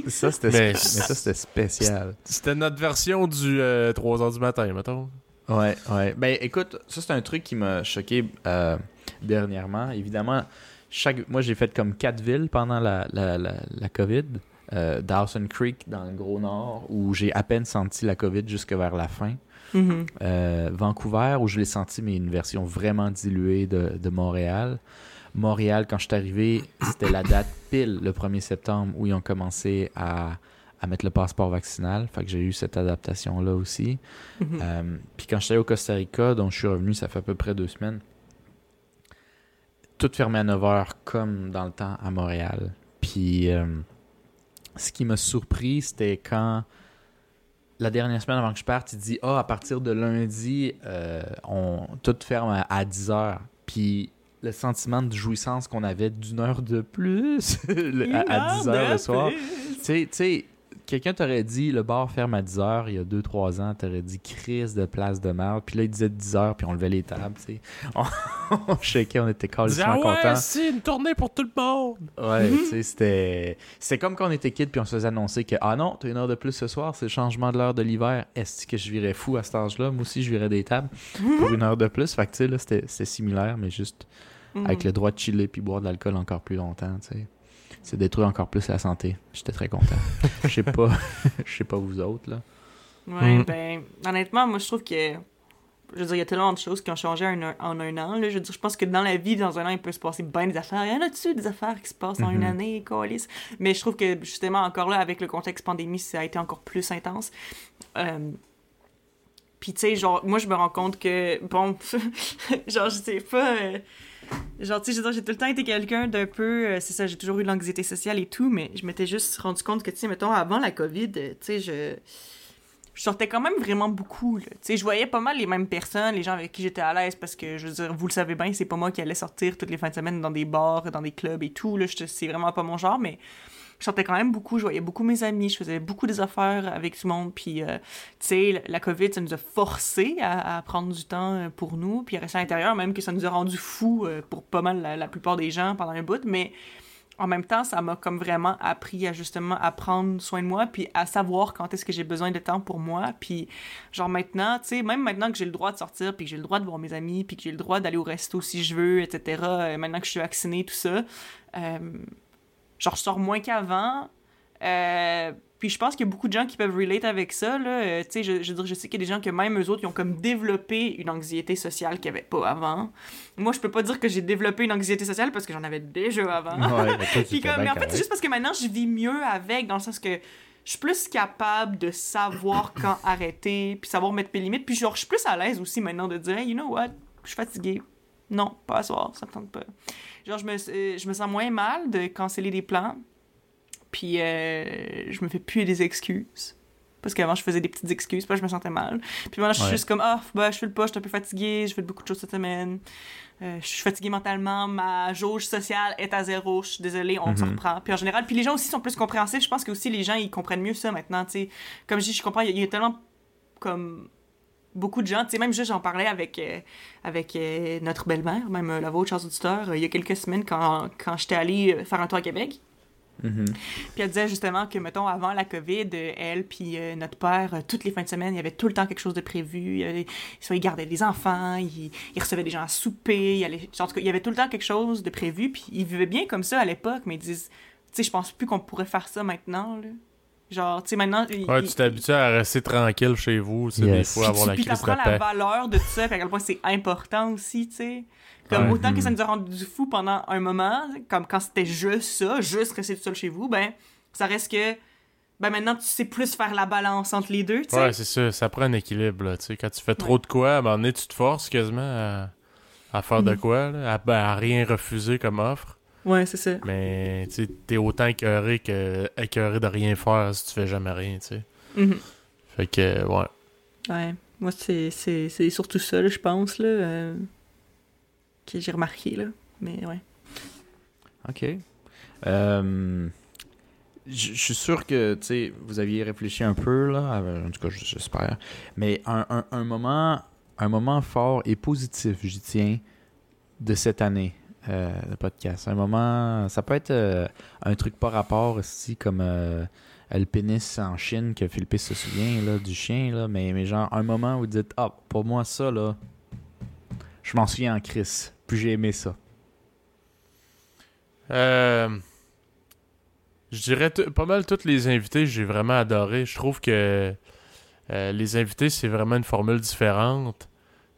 Ça, c'était Mais- mais ça, c'était spécial. C'était notre version du 3h du matin, mettons. Ouais, ouais. Ben écoute, ça c'est un truc qui m'a choqué euh, dernièrement. Évidemment, chaque moi j'ai fait comme quatre villes pendant la, la, la, la COVID. Euh, Dawson Creek dans le Gros Nord, où j'ai à peine senti la COVID jusque vers la fin. Mhm. Euh, Vancouver, où je l'ai senti, mais une version vraiment diluée de, de Montréal. Montréal, quand je suis arrivé, c'était la date pile, le 1er septembre, où ils ont commencé à, à mettre le passeport vaccinal. Fait que j'ai eu cette adaptation-là aussi. Mhm. Euh, puis quand j'étais au Costa Rica, dont je suis revenu, ça fait à peu près deux semaines, tout fermé à 9h, comme dans le temps à Montréal. Puis euh, ce qui m'a surpris, c'était quand la dernière semaine avant que je parte, il dit Ah, à partir de lundi, euh, on, tout ferme à, à 10h. Puis le sentiment de jouissance qu'on avait d'une heure de plus à, à 10h le soir. Tu sais, quelqu'un t'aurait dit le bar ferme à 10h il y a 2-3 ans, t'aurais dit crise de place de merde. Puis là, il disait 10h, puis on levait les tables, tu sais. On, on shakeait, on était calissement ah ouais, contents. c'est une tournée pour tout le monde. Ouais, sais, c'était. C'était comme quand on était kid, puis on se faisait annoncer que, ah non, t'as une heure de plus ce soir, c'est le changement de l'heure de l'hiver. Est-ce que je virais fou à cet âge-là? Moi aussi, je virais des tables pour une heure de plus. Fait que, tu sais, là, c'était c'était similaire, mais juste Mhm. avec le droit de chiller puis boire de l'alcool encore plus longtemps, tu sais. C'est détruire encore plus la santé. J'étais très content. Je sais pas, je sais pas vous autres, là. Ouais, Mm. ben, honnêtement, moi, je trouve que. Je veux dire, il y a tellement de choses qui ont changé en un, en un an. Là. Je veux dire, je pense que dans la vie, dans un an, il peut se passer bien des affaires. Il y en a-tu des affaires qui se passent en une Mhm. année, câlisse? Mais je trouve que, justement, encore là, avec le contexte pandémie, ça a été encore plus intense. Euh, Puis, tu sais, genre, moi, je me rends compte que, bon, genre, je sais pas. euh, Genre, tu sais, j'ai tout le temps été quelqu'un d'un peu. euh, c'est ça, j'ai toujours eu de l'anxiété sociale et tout, mais je m'étais juste rendu compte que, tu sais, mettons, avant la COVID, euh, tu sais, je. Sortais quand même vraiment beaucoup. Tu sais, je voyais pas mal les mêmes personnes, les gens avec qui j'étais à l'aise, parce que, je veux dire, vous le savez bien, c'est pas moi qui allais sortir toutes les fins de semaine dans des bars, dans des clubs et tout, là. C'est vraiment pas mon genre, mais je sortais quand même beaucoup, je voyais beaucoup mes amis, je faisais beaucoup des affaires avec tout le monde, puis, euh, tu sais, la- COVID, ça nous a forcé à, prendre du temps euh, pour nous, puis à rester à l'intérieur, même que ça nous a rendu fous euh, pour pas mal la, plupart des gens pendant un bout, mais en même temps, ça m'a comme vraiment appris à justement à prendre soin de moi, puis à savoir quand est-ce que j'ai besoin de temps pour moi, puis genre maintenant, tu sais, même maintenant que j'ai le droit de sortir, puis que j'ai le droit de voir mes amis, puis que j'ai le droit d'aller au resto si je veux, etc., maintenant que je suis vaccinée, tout ça, genre je sors moins qu'avant, euh, puis je pense qu'il y a beaucoup de gens qui peuvent relate avec ça, là. Euh, je, je je sais qu'il y a des gens que même eux autres, ils ont comme développé une anxiété sociale qu'ils n'avaient pas avant. Moi, je peux pas dire que j'ai développé une anxiété sociale parce que j'en avais déjà avant. Ouais, mais toi, tu Puis étais comme, bien mais en fait, c'est juste parce que maintenant, je vis mieux avec, dans le sens que je suis plus capable de savoir quand arrêter, puis savoir mettre mes limites. Puis genre, je suis plus à l'aise aussi maintenant de dire, hey, you know what, je suis fatiguée. Non, pas à soir, ça me tente pas. Genre, je me, euh, je me sens moins mal de canceller des plans. Puis euh, je me fais plus des excuses. Parce qu'avant, je faisais des petites excuses, puis je me sentais mal. Puis maintenant, je suis Ouais. juste comme, ah, bah, je fais le pas, je suis un peu fatiguée, je fais beaucoup de choses cette semaine. Euh, je suis fatiguée mentalement, ma jauge sociale est à zéro, je suis désolée, on se Mhm. reprend. Puis en général, puis les gens aussi sont plus compréhensifs. Je pense que aussi les gens, ils comprennent mieux ça maintenant, tu sais. Comme je dis, je comprends, il y, y a tellement comme beaucoup de gens, tu sais, même juste j'en parlais avec, euh, avec euh, notre belle-mère, même euh, la vôtre, chers auditeurs, euh, il y a quelques semaines quand, quand j'étais allée faire un tour à Québec. Mhm. Puis elle disait justement que, mettons, avant la COVID, elle puis notre père, toutes les fins de semaine, il y avait tout le temps quelque chose de prévu. Il, soit il gardait des enfants, il, il recevait des gens à souper, il, allait, en tout cas, il y avait tout le temps quelque chose de prévu. Puis ils vivaient bien comme ça à l'époque, mais ils disent, tu sais, je pense plus qu'on pourrait faire ça maintenant, là. Genre, tu sais, maintenant. il- Ouais, il- tu t'habitues à rester tranquille chez vous, tu sais, Yes. des fois, avoir la puis crise de la valeur de ça, puis à quel point c'est important aussi, tu sais. Comme Ouais. autant que Mhm. ça nous a rendu fou pendant un moment, comme quand c'était juste ça, juste rester tout seul chez vous, ben, ça reste que. Ben maintenant, tu sais plus faire la balance entre les deux, tu sais. Ouais, c'est ça, ça prend un équilibre, là, tu sais. Quand tu fais trop de quoi, à un moment donné, tu te forces quasiment à, à faire de Mhm. quoi, là, à, ben, à rien refuser comme offre. Ouais, c'est ça. Mais, tu sais, t'es autant écœuré que écœuré de rien faire si tu fais jamais rien, tu sais. Mhm. Fait que, ouais. Ouais. Moi, c'est c'est- c'est surtout ça, je pense, là, euh, que j'ai remarqué, là. Mais ouais. OK. Euh, Je suis sûr que tu sais, vous aviez réfléchi un peu, là, à- en tout cas, j'espère. Mais un, un- un moment, un moment fort et positif, j'y tiens, de cette année, euh, le podcast. Un moment, ça peut être euh, un truc par rapport aussi, comme euh, pénis en Chine, que Philippe se souvient, là, du chien, là, mais, mais genre, un moment où vous dites, ah, pour moi, ça, là, je m'en souviens en Chris, puis j'ai aimé ça. Euh, je dirais pas mal tous les invités, j'ai vraiment adoré. Je trouve que les invités, c'est vraiment une formule différente.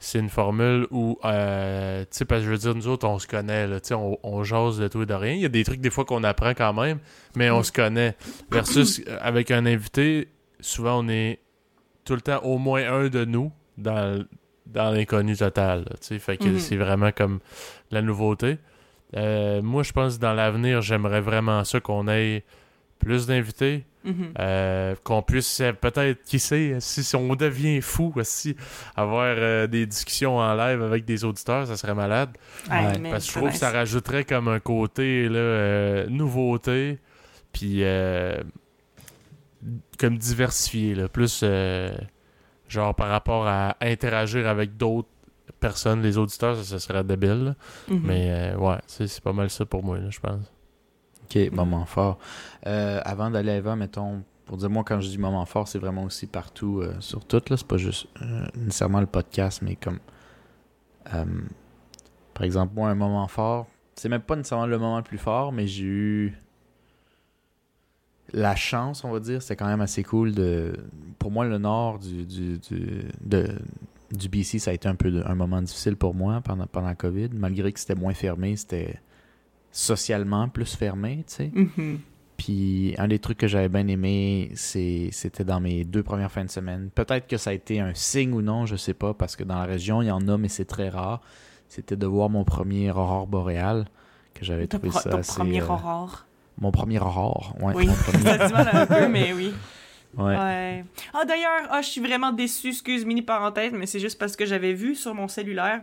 C'est une formule où, euh, tu sais, parce que je veux dire, nous autres, on se connaît, là, tu sais, on, on jase de tout et de rien. Il y a des trucs, des fois, qu'on apprend quand même, mais on se connaît. Versus, euh, avec un invité, souvent, on est tout le temps au moins un de nous dans, dans l'inconnu total, tu sais. Fait que Mhm. c'est vraiment comme la nouveauté. Euh, moi, je pense que dans l'avenir, j'aimerais vraiment ça qu'on ait plus d'invités, Mhm. euh, qu'on puisse euh, peut-être, qui sait, si, si on devient fou aussi, avoir euh, des discussions en live avec des auditeurs, ça serait malade. Ouais, mais Parce que je trouve que ça rajouterait comme un côté là, euh, nouveauté, puis euh, comme diversifié, là, plus euh, genre par rapport à interagir avec d'autres personnes, les auditeurs, ça, ça serait débile. là. Mhm. Mais euh, ouais, c'est c'est pas mal ça pour moi, là, je pense. OK, moment fort. Euh, avant d'aller avant, mettons, pour dire, moi, quand je dis moment fort, c'est vraiment aussi partout, euh, sur tout, là. C'est pas juste euh, nécessairement le podcast, mais comme. par exemple, moi, un moment fort, c'est même pas nécessairement le moment le plus fort, mais j'ai eu. La chance, on va dire, c'était quand même assez cool de. Pour moi, le nord du, du, du, de, du BC, ça a été un peu un moment difficile pour moi pendant, pendant la COVID. Malgré que c'était moins fermé, c'était socialement plus fermé, tu sais. Mhm. Puis un des trucs que j'avais bien aimé, c'était dans mes deux premières fins de semaine. Peut-être que ça a été un signe ou non, je sais pas, parce que dans la région, il y en a, mais c'est très rare. C'était de voir mon premier aurore boréale, que j'avais trouvé ça ton assez... premier euh, aurore. Mon premier aurore, ouais. Oui, mon premier- ça mal un peu, mais oui. ouais. Ouais. Ah, d'ailleurs, ah, je suis vraiment déçue, excuse, mini parenthèse, mais c'est juste parce que j'avais vu sur mon cellulaire.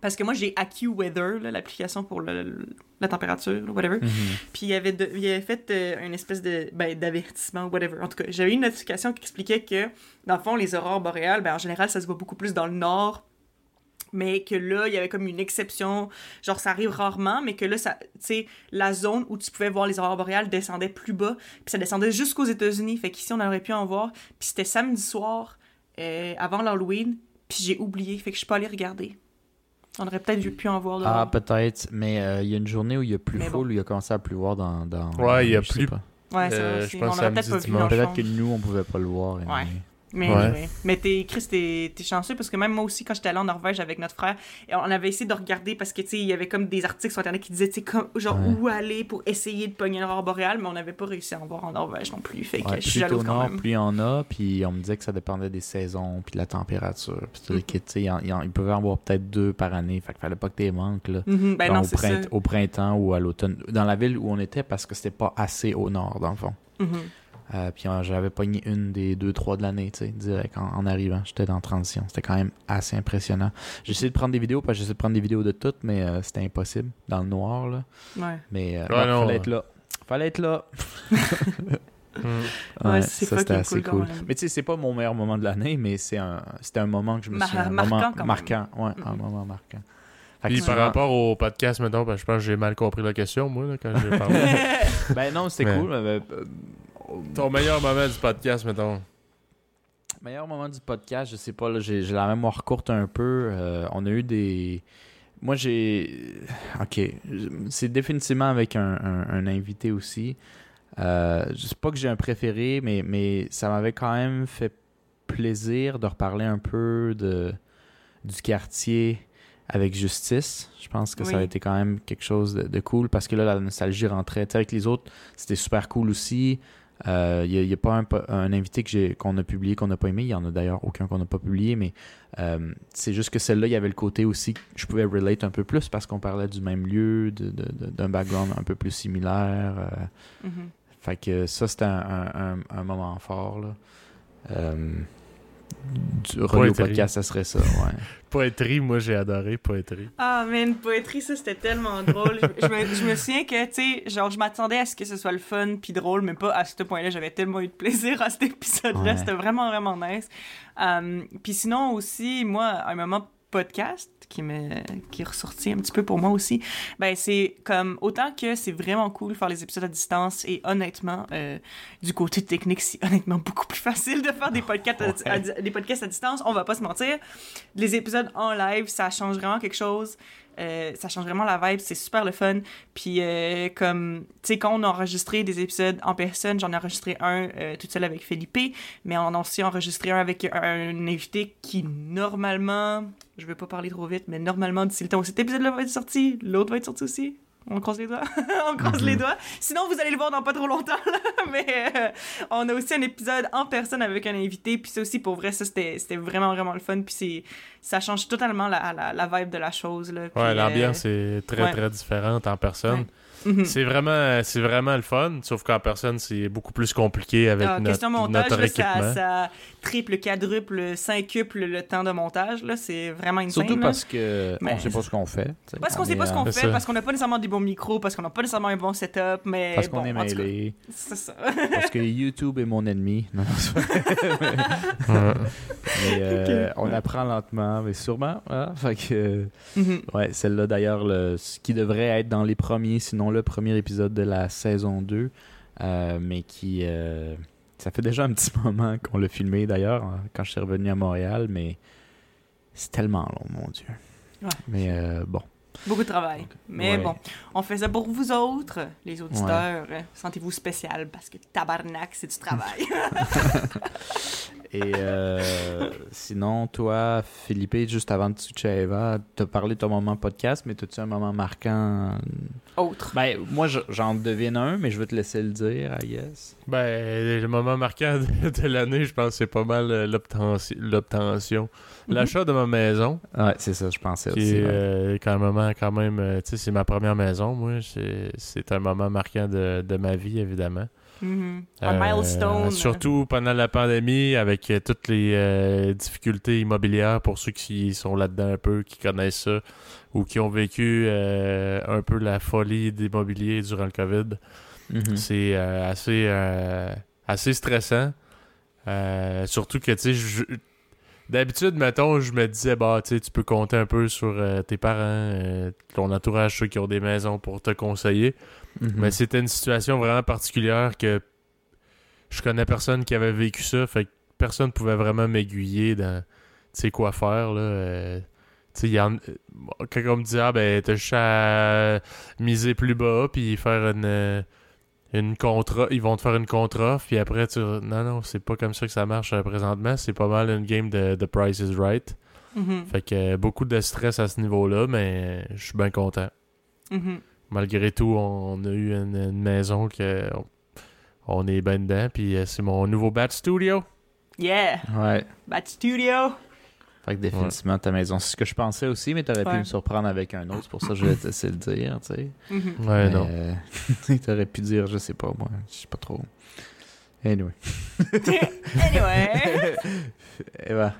Parce que moi, j'ai AccuWeather, l'application pour le- le- la température, là, whatever. Mhm. Puis il avait, de- il avait fait euh, une espèce de ben, d'avertissement, whatever. En tout cas, j'avais une notification qui expliquait que, dans le fond, les aurores boréales, ben, en général, ça se voit beaucoup plus dans le nord. Mais que là, il y avait comme une exception. Genre, ça arrive rarement, mais que là, ça, tu sais, la zone où tu pouvais voir les aurores boréales descendait plus bas. Puis ça descendait jusqu'aux États-Unis. Fait qu'ici, on aurait pu en voir. Puis c'était samedi soir, euh, avant l'Halloween. Puis j'ai oublié. Fait que je suis pas allée regarder. On aurait peut-être pu en voir Ah, dehors. peut-être, mais euh, il y a une journée où il y a plus full, bon. où il a commencé à pleuvoir dans... dans Ouais, il y a je plus- pas. ouais, c'est euh, vrai. je c'est- pense on aurait peut-être pas vu dimanche. dans le Peut-être que nous, on pouvait pas le voir. Ouais. Mais, Ouais. anyway. mais t'es, Chris, t'es, t'es chanceux parce que même moi aussi, quand j'étais allée en Norvège avec notre frère, on avait essayé de regarder parce que, tu sais, il y avait comme des articles sur Internet qui disaient, tu sais, genre, Ouais. où aller pour essayer de pogner l'aurore boréale, mais on n'avait pas réussi à en voir en Norvège non plus. Fait que Ouais, je suis jalouse au quand nord, même. plus il y en a, puis on me disait que ça dépendait des saisons, puis de la température. Puis tout le Mhm. kit, tu sais, il y en- avoir peut-être deux par année, fait qu'il fallait pas que t'es manques, là. Mhm, ben Genre non, au, c'est ça. print- au printemps ou à l'automne. Dans la ville où on était, parce que c'était pas assez au nord, dans le fond. Mhm. Euh, puis euh, j'avais pogné une des deux, trois de l'année, tu sais, direct en, en arrivant. J'étais dans transition. C'était quand même assez impressionnant. J'ai essayé de prendre des vidéos, parce que j'essaie de prendre des vidéos de toutes, mais euh, c'était impossible, dans le noir, là. Ouais. Mais euh, Ouais, ouais, non, fallait ouais. être là. Fallait être là. Mm. Ouais, c'est ça, c'était assez cool. Mais tu sais, c'est pas mon meilleur moment de l'année, mais c'est un, c'était un moment que je me Mar- suis... Un marquant moment quand même. marquant, ouais, un moment marquant. Puis par rapport au podcast, maintenant, ben, je pense que j'ai mal compris la question, moi, là, quand j'ai parlé. Ben non, c'était Mais- cool. mais, euh, Ton meilleur moment du podcast, mettons. Meilleur moment du podcast, je sais pas, là, j'ai la mémoire courte un peu. Euh, on a eu des. Moi, j'ai. Ok. C'est définitivement avec un, un- un invité aussi. Euh, je sais pas que j'ai un préféré, mais, mais ça m'avait quand même fait plaisir de reparler un peu de, du quartier avec justice. Je pense que ça a été quand même quelque chose de, de cool parce que là, la nostalgie rentrait. Tu sais, avec les autres, c'était super cool aussi. Il n'y a, pas un, un invité qu'on a publié qu'on n'a pas aimé. Il y en a d'ailleurs aucun qu'on n'a pas publié, mais euh, c'est juste que celle-là, il y avait le côté aussi que je pouvais relate un peu plus parce qu'on parlait du même lieu, d'un background un peu plus similaire. euh, Mhm. fait que ça, c'était un, un- un- un moment fort. Là. Du Poétrie. podcast, ça serait ça, ouais. Poétrie, moi j'ai adoré poétrie. Ah, mais une poétrie, ça, c'était tellement drôle. je, je me, je me souviens que, tu sais, genre, je m'attendais à ce que ce soit le fun puis drôle, mais pas à ce point-là. J'avais tellement eu de plaisir à cet épisode-là. Ouais. C'était vraiment, vraiment nice. Um, puis sinon, aussi, moi, un moment podcast qui, me, qui est ressorti un petit peu pour moi aussi, ben c'est comme, autant que c'est vraiment cool de faire les épisodes à distance et honnêtement, euh, du côté technique, c'est honnêtement beaucoup plus facile de faire des podcasts, à- à, des podcasts à distance. On va pas se mentir. Les épisodes en live, ça change vraiment quelque chose. Euh, ça change vraiment la vibe, c'est super le fun. Puis, euh, comme, tu sais, quand on a enregistré des épisodes en personne, j'en ai enregistré un euh, toute seule avec Felipe, mais on a aussi enregistré un avec un, invité qui, normalement, je vais pas parler trop vite, mais normalement, d'ici le temps où cet épisode-là va être sorti, l'autre va être sorti aussi. On croise les doigts? on croise les doigts. Sinon, vous allez le voir dans pas trop longtemps. là. Mais euh, on a aussi un épisode en personne avec un invité. Puis ça aussi, pour vrai, ça, c'était vraiment, vraiment le fun. Puis c'est- ça change totalement la, la, la vibe de la chose. Là. Puis, Ouais, euh, l'ambiance est très ouais. très différente en personne. Ouais. mhm. C'est vraiment, c'est vraiment le fun, sauf qu'en personne, c'est beaucoup plus compliqué avec Ah, notre, question montage, notre équipement. ça, ça triple, quadruple, cinquuple le temps de montage. là C'est vraiment insane. Surtout parce que Mais- on sait pas ce qu'on fait. Parce qu'on On sait pas ce qu'on euh, fait, ça. parce qu'on n'a pas nécessairement des bons micros, parce qu'on n'a pas nécessairement un bon setup, mais Parce bon, qu'on est mêlés. C'est ça. Parce que YouTube est mon ennemi. Non, mais euh, on apprend lentement, mais sûrement. voilà. Fait que, Mhm. ouais, celle-là d'ailleurs, le- ce qui devrait être dans les premiers, sinon le premier épisode de la saison 2, euh, mais qui. euh, ça fait déjà un petit moment qu'on l'a filmé d'ailleurs, hein, quand je suis revenu à Montréal, mais c'est tellement long, mon Dieu. Ouais. Mais euh, bon. Beaucoup de travail. Mais Ouais. bon, on fait ça pour vous autres, les auditeurs. Sentez-vous spécial parce que tabarnak, c'est du travail. Et euh, sinon, toi, Philippe, juste avant de switcher à Eva, t'as parlé de ton moment podcast, mais as-tu un moment marquant? Autre. Ben, moi, je- j'en devine un, mais je vais te laisser le dire, I guess. Ben, le moment marquant de, de l'année, je pense, c'est pas mal euh, l'obtention. l'obtention. L'achat de ma maison, Ouais, c'est ça, je pensais qui aussi. ouais. euh, quand même, moment- quand même tu sais, c'est ma première maison, moi. C'est c'est un moment marquant de, de ma vie, évidemment. Un Euh, milestone. Surtout pendant la pandémie, avec euh, toutes les euh, difficultés immobilières pour ceux qui sont là-dedans un peu, qui connaissent ça, ou qui ont vécu euh, un peu la folie d'immobilier durant le COVID. Mhm. C'est euh, assez, euh, assez stressant. Euh, surtout que, tu sais, je- d'habitude, mettons, je me disais, bah, tu sais, tu peux compter un peu sur euh, tes parents, euh, ton entourage, ceux qui ont des maisons pour te conseiller. Mhm. Mais c'était une situation vraiment particulière que je connais personne qui avait vécu ça, fait que personne pouvait vraiment m'aiguiller dans, tu sais, quoi faire, là. euh, tu sais, il y en- euh, quand on me dit, ah, ben, t'as juste à miser plus bas, puis faire une, euh, une contre ils vont te faire une contre-offre, puis après, tu... Non, non, c'est pas comme ça que ça marche présentement, c'est pas mal une game de The Price is Right. Mhm. Fait que beaucoup de stress à ce niveau-là, mais je suis bien content Mhm. Malgré tout, on a eu une, une maison que on, est bien dedans. Puis euh, c'est mon nouveau Bat Studio. Yeah! Ouais. Bat Studio! Fait que définitivement, ta maison, c'est ce que je pensais aussi, mais t'aurais pu me surprendre avec un autre, c'est pour ça que je vais te laisser le dire, tu sais. Mhm. Ouais, Mais, non. euh, t'aurais pu dire, je sais pas, moi, je sais pas trop. Anyway. anyway, Eva.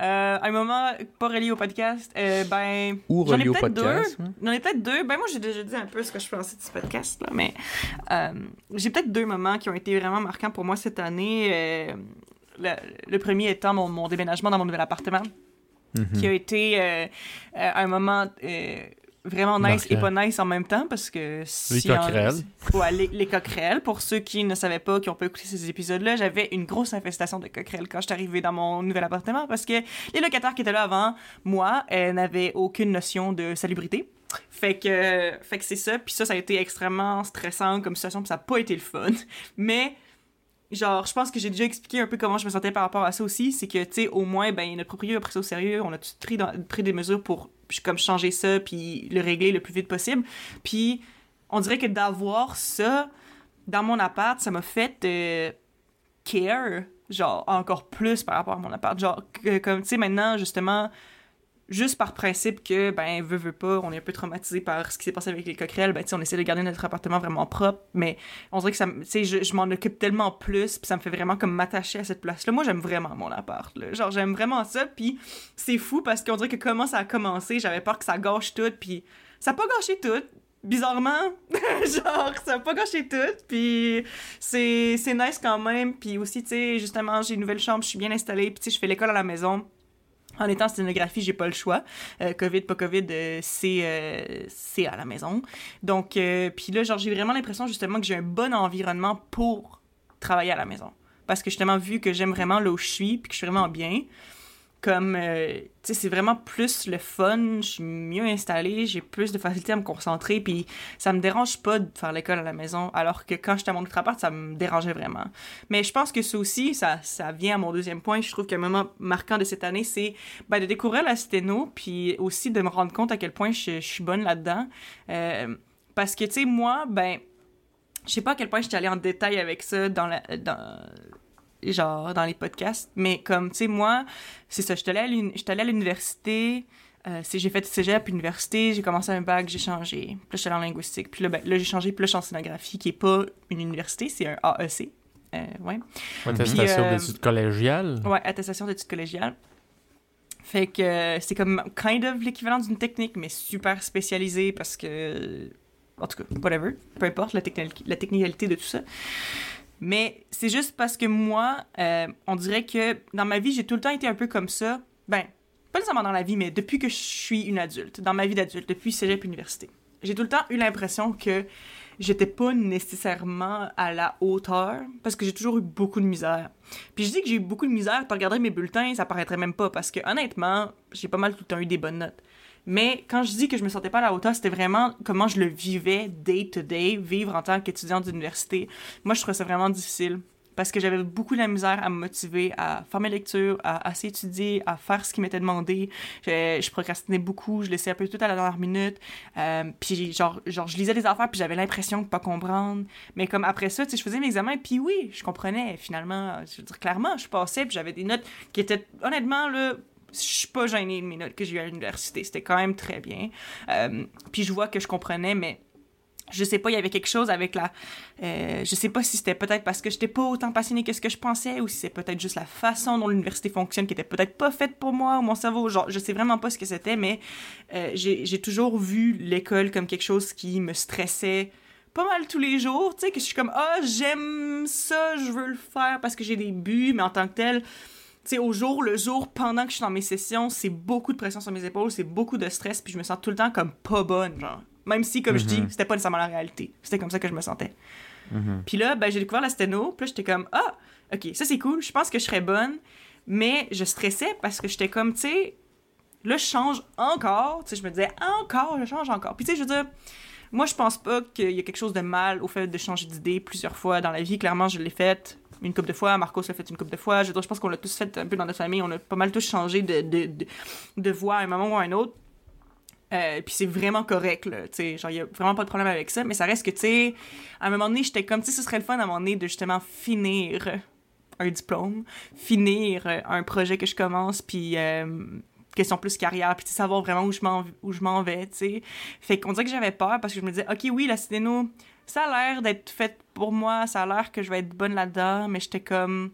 Euh, un moment pas relié au podcast, euh, ben. Ou J'en ai relié au peut-être podcast. deux. ouais. J'en ai peut-être deux. Ben moi, j'ai déjà dit un peu ce que je pensais de ce podcast, là, mais euh, j'ai peut-être deux moments qui ont été vraiment marquants pour moi cette année. Le, le premier étant mon, mon déménagement dans mon nouvel appartement, Mhm. qui a été un moment vraiment nice et pas nice en même temps, parce que... Les si en- coquerelles. Ouais, les, les coquerelles. Pour ceux qui ne savaient pas, qui n'ont pas écouté ces épisodes-là, j'avais une grosse infestation de coquerelles quand je suis arrivée dans mon nouvel appartement parce que les locataires qui étaient là avant, moi, n'avaient aucune notion de salubrité. Fait que, fait que c'est ça. Puis ça, ça a été extrêmement stressant comme situation, puis ça n'a pas été le fun. Mais, genre, je pense que j'ai déjà expliqué un peu comment je me sentais par rapport à ça aussi. C'est que, tu sais, au moins, ben, notre propriétaire a pris ça au sérieux. On a pris, dans, pris des mesures pour, comme, changer ça, puis le régler le plus vite possible. Puis, on dirait que d'avoir ça dans mon appart, ça m'a fait euh, care, genre, encore plus par rapport à mon appart. Genre, comme, tu sais, maintenant, justement juste par principe que, ben, veut, veut pas, on est un peu traumatisé par ce qui s'est passé avec les coquerelles, ben, tu on essaie de garder notre appartement vraiment propre, mais on dirait que ça, tu sais, je, je m'en occupe tellement plus, puis ça me fait vraiment comme m'attacher à cette place-là. Moi, j'aime vraiment mon appart, là. Genre, j'aime vraiment ça, puis c'est fou parce qu'on dirait que comment ça a commencé, j'avais peur que ça gâche tout, puis ça a pas gâché tout, bizarrement, genre, ça a pas gâché tout, puis c'est, c'est nice quand même, puis aussi, tu sais, justement, j'ai une nouvelle chambre, je suis bien installée, puis tu sais, je fais l'école à la maison, en étant sténographie, j'ai pas le choix. Euh, COVID, pas COVID, euh, c'est euh, c'est à la maison. Donc, puis là, genre, j'ai vraiment l'impression justement que j'ai un bon environnement pour travailler à la maison. Parce que justement, vu que j'aime vraiment là où je suis, puis que je suis vraiment bien, comme euh, tu sais c'est vraiment plus le fun je suis mieux installée j'ai plus de facilité à me concentrer puis ça me dérange pas de faire l'école à la maison alors que quand j'étais à mon autre appart ça me dérangeait vraiment. Mais je pense que ça aussi ça ça vient à mon deuxième point je trouve qu'un moment marquant de cette année c'est ben, de découvrir la sténo puis aussi de me rendre compte à quel point je, suis bonne là-dedans. Euh, parce que tu sais moi ben je sais pas à quel point je suis allée en détail avec ça dans la genre dans les podcasts. Mais comme, tu sais, moi, c'est ça, je suis allée à l'université, euh, j'ai fait cégep, université, j'ai commencé un bac, j'ai changé. Puis là, je suis allée en linguistique. Puis là, ben, là j'ai changé, plus là, je suis en scénographie, qui est pas une université, c'est un AEC. Euh, ouais. Attestation euh, d'études collégiales. Ouais, attestation d'études collégiales. Fait que c'est comme kind of l'équivalent d'une technique, mais super spécialisée parce que. En tout cas, whatever. Peu importe la, la technicalité de tout ça. Mais c'est juste parce que moi, euh, on dirait que dans ma vie, j'ai tout le temps été un peu comme ça. Ben, pas nécessairement dans la vie, mais depuis que je suis une adulte, dans ma vie d'adulte, depuis cégep université. J'ai tout le temps eu l'impression que j'étais pas nécessairement à la hauteur parce que j'ai toujours eu beaucoup de misère. Puis je dis que j'ai eu beaucoup de misère, tu regarderais mes bulletins, ça paraîtrait même pas parce que honnêtement, j'ai pas mal tout le temps eu des bonnes notes. Mais quand je dis que je me sentais pas à la hauteur, c'était vraiment comment je le vivais day to day, vivre en tant qu'étudiante d'université. Moi, je trouvais ça vraiment difficile parce que j'avais beaucoup de la misère à me motiver à faire mes lectures, à, à s'étudier, à faire ce qui m'était demandé. Je, je, procrastinais beaucoup, je laissais un peu tout à la dernière minute. Euh, puis genre, genre, je lisais des affaires, puis j'avais l'impression de pas comprendre. Mais comme après ça, tu sais, je faisais mes examens, puis oui, je comprenais finalement. Je veux dire, clairement, je passais, puis j'avais des notes qui étaient honnêtement là je suis pas gênée de mes notes que j'ai eues à l'université. C'était quand même très bien. Euh, puis je vois que je comprenais, mais je sais pas, il y avait quelque chose avec la... Euh, je sais pas si c'était peut-être parce que j'étais pas autant passionnée que ce que je pensais, ou si c'est peut-être juste la façon dont l'université fonctionne qui était peut-être pas faite pour moi, ou mon cerveau, genre, je sais vraiment pas ce que c'était, mais euh, j'ai toujours vu l'école comme quelque chose qui me stressait pas mal tous les jours, tu sais, que je suis comme, ah, j'aime ça, je veux le faire parce que j'ai des buts, mais en tant que tel sais, au jour le jour, pendant que je suis dans mes sessions, c'est beaucoup de pression sur mes épaules, c'est beaucoup de stress, puis je me sens tout le temps comme pas bonne, genre. Même si, comme je dis, mhm. c'était pas nécessairement la réalité. C'était comme ça que je me sentais. Mhm. Puis là, ben, j'ai découvert la sténo, puis j'étais comme, ah, ok, ça c'est cool, je pense que je serais bonne, mais je stressais parce que j'étais comme, tu sais, là, je change encore, tu sais, je me disais, encore, je change encore. Puis tu sais, je veux dire, moi, je pense pas qu'il y a quelque chose de mal au fait de changer d'idée plusieurs fois dans la vie. Clairement, je l'ai fait une coupe de fois, Marcos l'a fait une coupe de fois. Je, pense qu'on l'a tous fait un peu dans notre famille. On a pas mal tous changé de, de, de, voix à un moment ou à un autre. Euh, puis c'est vraiment correct, là, tu genre, y a vraiment pas de problème avec ça, mais ça reste que, tu sais, à un moment donné, j'étais comme, tu sais, ce serait le fun à un moment donné de justement finir un diplôme, finir un projet que je commence, puis euh, question plus carrière, puis savoir vraiment où je m'en, vais, tu sais. Fait qu'on dirait que j'avais peur parce que je me disais, OK, oui, la sténo, ça a l'air d'être fait pour moi, ça a l'air que je vais être bonne là-dedans, mais j'étais comme,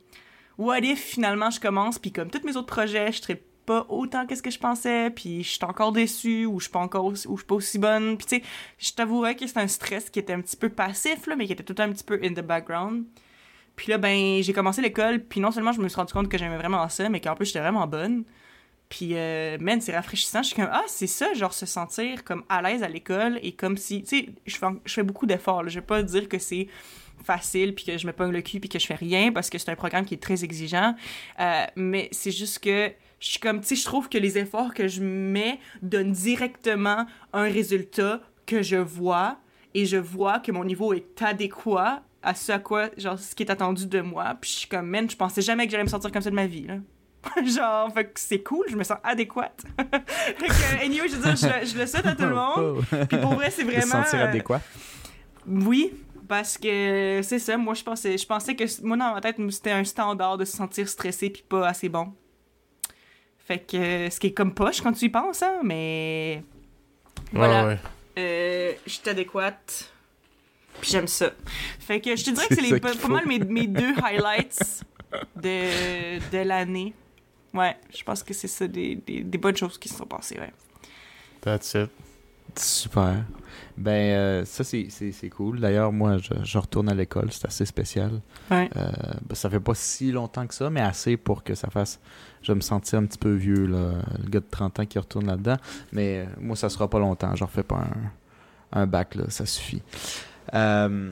what if finalement je commence, puis comme tous mes autres projets, je serais pas autant qu'est-ce que je pensais, puis je suis encore déçue, ou je suis pas encore, ou je suis pas aussi bonne, puis tu sais, je t'avouerais que c'est un stress qui était un petit peu passif, là, mais qui était tout un petit peu in the background. Puis là, ben, j'ai commencé l'école, puis non seulement je me suis rendu compte que j'aimais vraiment ça, mais qu'en plus j'étais vraiment bonne. Puis, euh, man, c'est rafraîchissant. Je suis comme, ah, c'est ça, genre, se sentir comme à l'aise à l'école et comme si, tu sais, je fais, beaucoup d'efforts. Je vais pas dire que c'est facile, puis que je me pogne le cul, puis que je fais rien, parce que c'est un programme qui est très exigeant. Euh, mais c'est juste que je suis comme, tu sais, je trouve que les efforts que je mets donnent directement un résultat que je vois, et je vois que mon niveau est adéquat à ce à quoi, genre, ce qui est attendu de moi. Puis je suis comme, man, je pensais jamais que j'allais me sentir comme ça de ma vie, là. genre, fait que c'est cool, je me sens adéquate. fait que, anyway, je veux dire, je, je le souhaite à tout le monde. Puis pour vrai, c'est Se vraiment... sentir euh, adéquat. oui, parce que c'est ça. Moi, je pensais, je pensais que moi dans ma tête, c'était un standard de se sentir stressé puis pas assez bon. Fait que ce qui est comme poche quand tu y penses, hein, mais voilà. Ouais, ouais. Euh, je suis adéquate. Puis j'aime ça. Fait que je te dirais que C'est pas, pas mal mes, mes deux highlights de, de l'année. Ouais, je pense que c'est ça des, des, des bonnes choses qui se sont passées, ouais. That's it. Super. Ben, euh, ça, c'est- c'est c'est cool. D'ailleurs, moi, je, je retourne à l'école. C'est assez spécial. Ouais. Euh, ben, ça fait pas si longtemps que ça, mais assez pour que ça fasse. Je vais me sentir un petit peu vieux, là, le gars de 30 ans qui retourne là-dedans. Mais euh, moi, ça sera pas longtemps. Je refais pas un, un bac, là, ça suffit. Euh,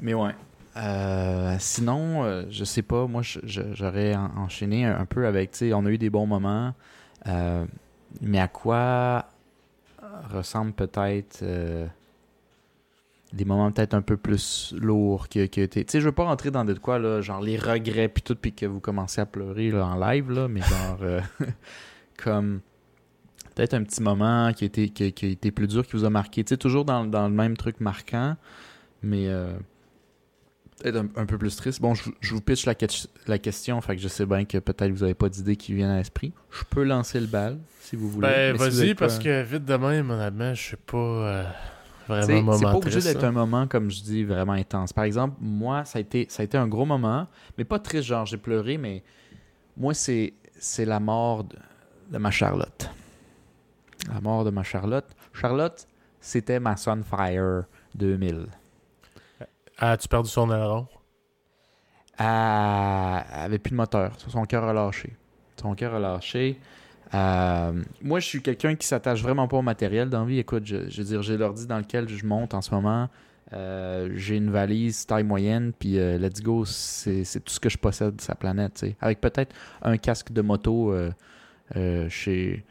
mais ouais. Euh, sinon, euh, je sais pas, moi, j'aurais en- enchaîné un, peu avec, tu sais, on a eu des bons moments, euh, mais à quoi ressemble peut-être des moments peut-être un peu plus lourds que, Tu sais, je veux pas rentrer dans de quoi, là, genre les regrets puis tout, puis que vous commencez à pleurer là, en live, là, mais genre, comme peut-être un petit moment qui a été, qui, a été plus dur, qui vous a marqué. Tu sais, toujours dans, dans le même truc marquant, mais peut-être un, un peu plus triste. Bon, je, vous- je vous pitch la, que- la question, fait que je sais bien que peut-être vous avez pas d'idée qui viennent à l'esprit. Je peux lancer le bal, si vous voulez. Ben, si vas-y, pas- parce que vite de même, honnêtement, je suis pas euh, vraiment C'est pas obligé d'être un moment, comme je dis, vraiment intense. Par exemple, moi, ça a été, ça a été un gros moment, mais pas triste, genre j'ai pleuré, mais moi, c'est, c'est la mort de, de ma Charlotte. La mort de ma Charlotte. Charlotte, c'était ma Sunfire 2000. Ah, tu perdu son aileron? Elle avait plus de moteur. Son cœur a lâché. Son cœur a lâché. Euh, moi, je suis quelqu'un qui s'attache vraiment pas au matériel dans la vie. Écoute, je, je veux dire, j'ai l'ordi dans lequel je monte en ce moment. Euh, j'ai une valise taille moyenne, puis euh, let's go, c'est tout ce que je possède de sa planète. Avec peut-être un casque de moto euh, euh, chez.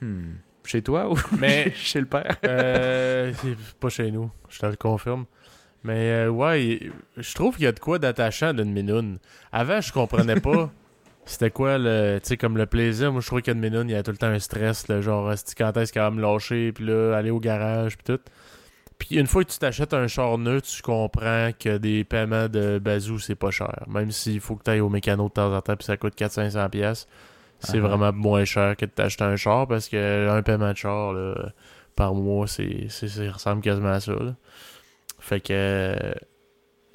Hmm. Chez toi ou Mais chez le père? Euh, pas chez nous, je te le confirme. Mais euh, ouais, je trouve qu'il y a de quoi d'attachant d'une minoune. Avant, je comprenais pas c'était quoi le. Tu sais, comme le plaisir. Moi, je trouvais qu'il y a une minoune, il y a tout le temps un stress, le genre, esti, quand est-ce qu'elle va me lâcher, puis là, aller au garage, puis tout. Puis une fois que tu t'achètes un char neutre, tu comprends que des paiements de bazou, c'est pas cher. Même s'il faut que tu ailles au mécano de temps en temps, puis ça coûte 400-500$, pièces c'est Ah. vraiment moins cher que de t'acheter un char parce que un paiement de char là, par mois, c'est, ressemble quasiment à ça. là. Fait que. euh,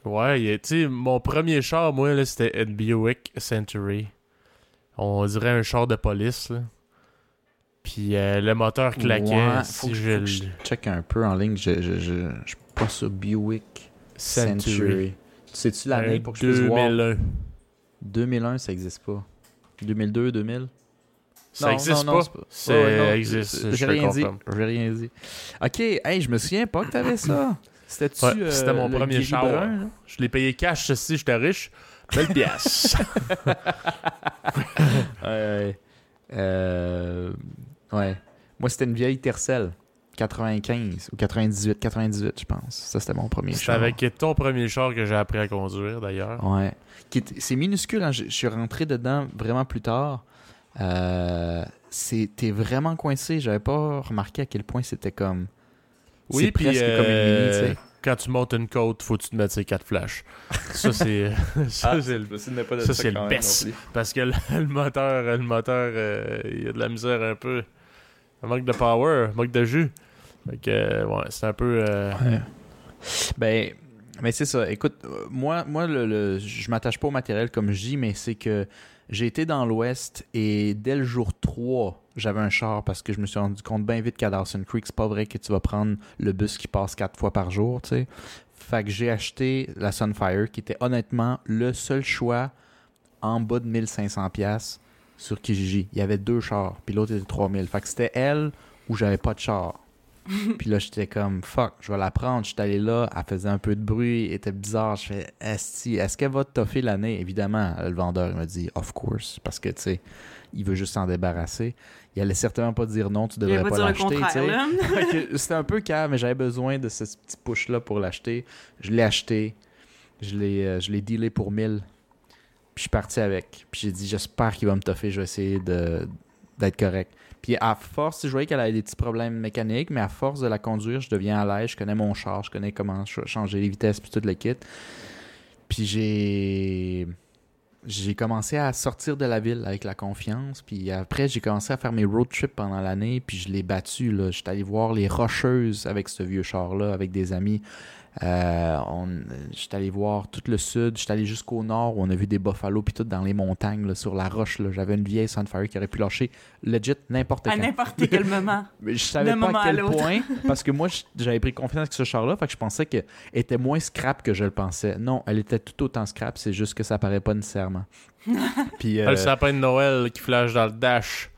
Ouais, tu sais, mon premier char, moi, là, c'était une Buick Century. On dirait un char de police, là. Puis euh, le moteur claquait. Ouais, si faut que, je faut que je check un peu en ligne. Je, je, je, je pas sur Buick Century. Century. Sais-tu l'année Un pour que je puisse voir? 2001. 2001, ça existe pas. 2002, 2000? Ça Non, existe non, non, pas. Ça Ouais, existe. J'ai rien dit. J'ai rien dit. Ok, hey, je me souviens pas que t'avais ça. C'était-tu. Ouais, euh, c'était mon le premier char. brun? Je l'ai payé cash si j'étais riche. Belle pièce. Ouais, ouais. Euh, ouais. Moi, c'était une vieille Tercel. 95 ou 98, 98, je pense. Ça, c'était mon premier C'est char. avec ton premier char que j'ai appris à conduire, d'ailleurs. Ouais. C'est minuscule. hein. Je, je suis rentré dedans vraiment plus tard. Euh, C'était vraiment coincé. J'avais pas remarqué à quel point c'était comme. Oui, puis presque comme une mini, euh, tu sais. quand tu montes une côte, faut que tu te mettes ces quatre flashs. Ça, c'est ça, c'est le... ça, le best. Parce que le, le moteur, le moteur, euh, il y a de la misère un peu. Un manque de power, un manque de jus. Fait que, euh, ouais, c'est un peu... euh, Ouais. Ben, mais c'est ça. Écoute, moi, moi le, le- je m'attache pas au matériel comme je dis, mais c'est que j'ai été dans l'Ouest et dès le jour 3, j'avais un char parce que je me suis rendu compte bien vite qu'à Dawson Creek, c'est pas vrai que tu vas prendre le bus qui passe quatre fois par jour, tu sais. Fait que j'ai acheté la Sunfire qui était honnêtement le seul choix en bas de 1500$ piastres sur Kijiji. Il y avait deux chars, puis l'autre était 3000. Fait que c'était elle où j'avais pas de char. puis là, j'étais comme, fuck, je vais la prendre. J'étais allé là, elle faisait un peu de bruit, elle était bizarre. Je fais, Esti, est-ce qu'elle va te toffer l'année? Évidemment, le vendeur il m'a dit, of course, parce que, tu sais, il veut juste s'en débarrasser. Il allait certainement pas dire non, tu devrais pas l'acheter, C'était un peu calme, mais j'avais besoin de ce petit push-là pour l'acheter. Je l'ai acheté. Je l'ai, euh, je l'ai dealé pour 1000. Puis je suis parti avec. Puis j'ai dit, j'espère qu'il va me toffer. Je vais essayer de, d'être correct. Puis à force, je voyais qu'elle avait des petits problèmes mécaniques, mais à force de la conduire, je deviens à l'aise. Je connais mon char, je connais comment ch- changer les vitesses, puis tout le kit. Puis j'ai j'ai commencé à sortir de la ville avec la confiance. Puis après, j'ai commencé à faire mes road trips pendant l'année. Puis je l'ai battu. J'étais allé voir les Rocheuses avec ce vieux char-là, avec des amis. Euh, on, j'étais allé voir tout le sud. J'étais allé jusqu'au nord où on a vu des buffalo. Puis tout dans les montagnes, là, sur la roche. Là. J'avais une vieille Sunfire qui aurait pu lâcher legit n'importe À quand. n'importe quel moment. Mais je savais pas moment à à quel point, parce que moi, je- j'avais pris confiance avec ce char-là, fait que je pensais qu'elle était moins scrap que je le pensais. Non, elle était tout autant scrap, c'est juste que ça paraît pas nécessairement. Puis, Ah, euh, Le sapin de Noël qui flash dans le dash.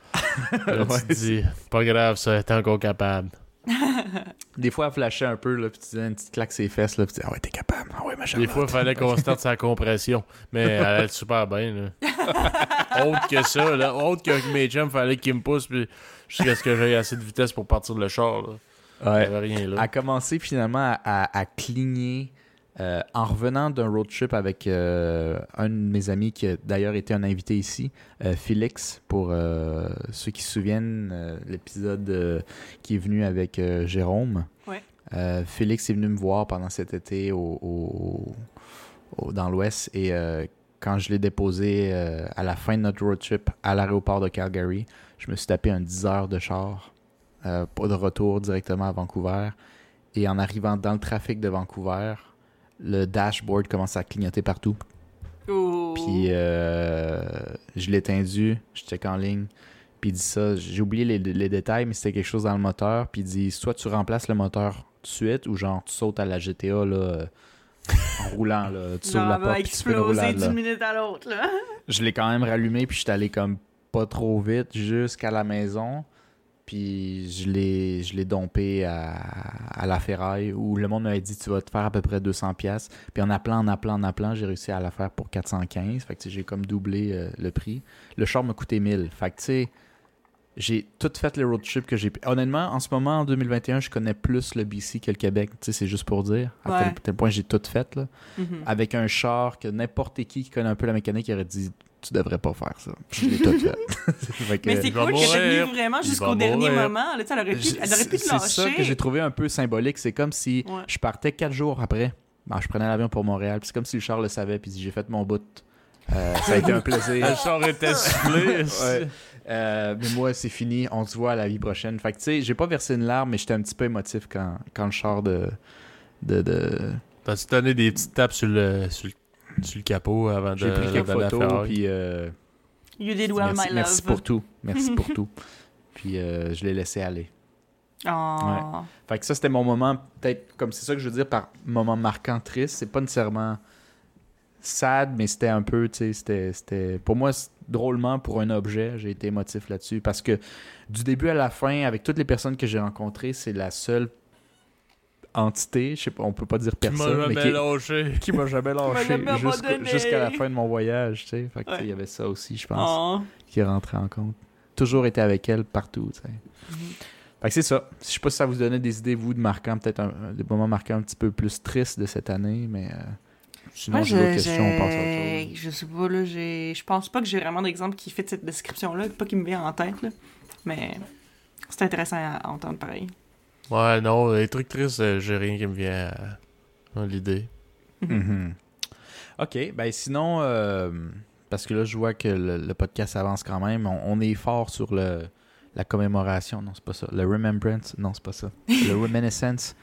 Là, Ouais, tu te dis, pas grave, ça, t'es encore capable. Des fois, elle flashait un peu, là, puis tu disais une petite claque ses fesses, là, puis tu disais, ah ouais, t'es capable, ah ouais, ma Des fois, il fallait qu'on starte sa compression. Mais elle allait super bien. Là. autre que ça, là, autre que mes chums, fallait qu'ils me poussent puis jusqu'à ce que j'aie assez de vitesse pour partir le char. Là. Ouais. avait rien là. a commencé finalement à, à- à cligner euh, en revenant d'un road trip avec euh, un de mes amis qui a d'ailleurs été un invité ici, euh, Félix, pour ceux qui se souviennent, l'épisode qui est venu avec Jérôme. Ouais. Félix est venu me voir pendant cet été au, au- au- dans l'Ouest et quand je l'ai déposé à la fin de notre road trip à l'aéroport de Calgary, je me suis tapé un 10 heures de char, pas de retour directement à Vancouver. Et en arrivant dans le trafic de Vancouver, le dashboard commence à clignoter partout. Puis euh, je l'ai étendu, je check en ligne. Puis il dit ça, j'ai oublié les, les détails, mais c'était quelque chose dans le moteur. Puis il dit soit tu remplaces le moteur tout de suite ou genre tu sautes à la GTA là, euh, en roulant. Là. Tu sauves la porte puis tu fais roulade. d'une minute à l'autre. Je l'ai quand même rallumé, puis j'étais allé comme pas trop vite jusqu'à la maison. Puis je l'ai, je l'ai dompé à, à la ferraille où le monde m'avait dit tu vas te faire à peu près 200 pièces. Puis en appelant, en appelant, en appelant, j'ai réussi à la faire pour 415. Fait que j'ai comme doublé euh, le prix. Le char m'a coûté 1000. Fait que tu sais, j'ai tout fait les road trips que j'ai. Honnêtement, en ce moment, en 2021, je connais plus le BC que le Québec. Tu sais, c'est juste pour dire. À Ouais. tel, tel point, j'ai tout fait là Mhm. avec un char que n'importe qui qui connaît un peu la mécanique aurait dit tu devrais pas faire ça. Puis je l'ai tout fait. Fait que- Mais c'est cool qu'elle mourir. venue vraiment jusqu'au dernier mourir. moment. Là, elle aurait pu, elle aurait pu te c'est ça que j'ai lâcher. trouvé un peu symbolique. C'est comme si Ouais. je partais quatre jours après. Ben, je prenais l'avion pour Montréal. Puis c'est comme si le char le savait. Puis j'ai fait mon bout. Euh, ça a été un plaisir. Le char était. Ouais. Euh, mais moi, c'est fini. On se voit à la vie prochaine. Fait que tu sais, j'ai pas versé une larme, mais j'étais un petit peu émotif quand, quand le char de. de, de... T'as-tu donné des petites tapes sur le, sur le, sur le capot avant de J'ai pris quelques photos. Puis. euh, You did well, merci, my merci love. pour tout. Merci pour tout. Puis euh, je l'ai laissé aller. Oh. Fait que ça, c'était mon moment, peut-être, comme c'est ça que je veux dire par moment marquant triste. C'est pas nécessairement sad, mais c'était un peu, tu sais, c'était, c'était. Pour moi, drôlement, pour un objet, j'ai été émotif là-dessus. Parce que du début à la fin, avec toutes les personnes que j'ai rencontrées, c'est la seule entité, je sais pas, on peut pas dire personne, mais jamais qui, lâché. qui m'a jamais lâché jusqu'à, la fin de mon voyage, tu sais. Fait que, Ouais. il y avait ça aussi, je pense Oh. qui est rentré en compte. Toujours été avec elle partout, tu sais. Mhm. Fait que c'est ça. Je sais pas si ça vous donnait des idées, vous, de marquants, peut-être des moments marquants un petit peu plus tristes de cette année, mais euh, sinon, j'ai d'autres je, questions, on passe à autre j'ai- chose. je sais pas, là, j'ai... Je pense pas que j'ai vraiment d'exemple qui fit cette description-là, pas qui me vient en tête, là. Mais c'est intéressant à entendre pareil. Ouais, non, les trucs tristes, euh, j'ai rien qui me vient à, à l'idée. Mhm. OK, ben sinon, euh, parce que là, je vois que le, le podcast avance quand même, on, on est fort sur le la commémoration, non, c'est pas ça. Le remembrance, non, c'est pas ça. Le reminiscence.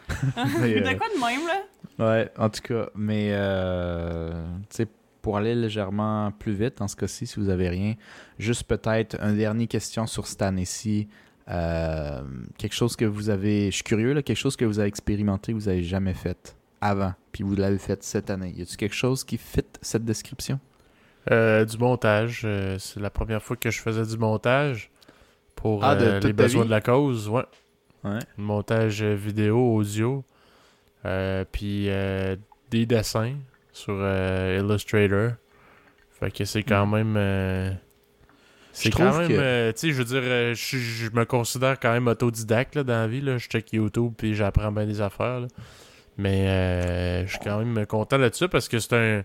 Mais, de euh, quoi de même, là? Ouais, en tout cas, mais euh, tu sais, pour aller légèrement plus vite dans ce cas-ci, si vous avez rien, juste peut-être une dernière question sur cette année-ci. Euh, quelque chose que vous avez, je suis curieux, là, quelque chose que vous avez expérimenté, que vous avez jamais fait avant, puis vous l'avez fait cette année. Y a-t-il quelque chose qui fit cette description? Euh, du montage. euh, c'est la première fois que je faisais du montage pour Ah, de les besoins vie? de la cause. Ouais. Ouais. montage vidéo, audio, puis des dessins sur Illustrator. Fait que c'est quand même. C'est Je quand même. que- euh, tu sais, je veux dire, euh, je, je me considère quand même autodidacte là, dans la vie. Là. Je check YouTube puis j'apprends bien des affaires. là. Mais euh, je suis quand même content là-dessus parce que c'est un.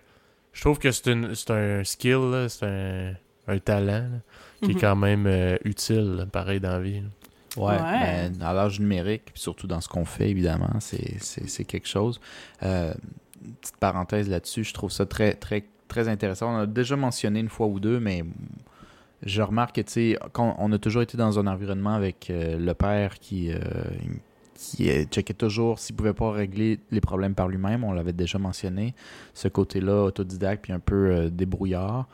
Je trouve que c'est une- c'est un skill, c'est un, un talent là, qui Mhm. est quand même euh, utile, là, pareil, dans la vie. là. Ouais, Ouais. ben, à l'âge numérique, puis surtout dans ce qu'on fait, évidemment, c'est c'est- c'est quelque chose. Euh, petite parenthèse là-dessus, je trouve ça très, très, très intéressant. On a déjà mentionné une fois ou deux, mais je remarque que, tu sais, on a toujours été dans un environnement avec euh, le père qui, euh, qui euh, checkait toujours s'il pouvait pas régler les problèmes par lui-même, on l'avait déjà mentionné, ce côté-là autodidacte puis un peu débrouillard.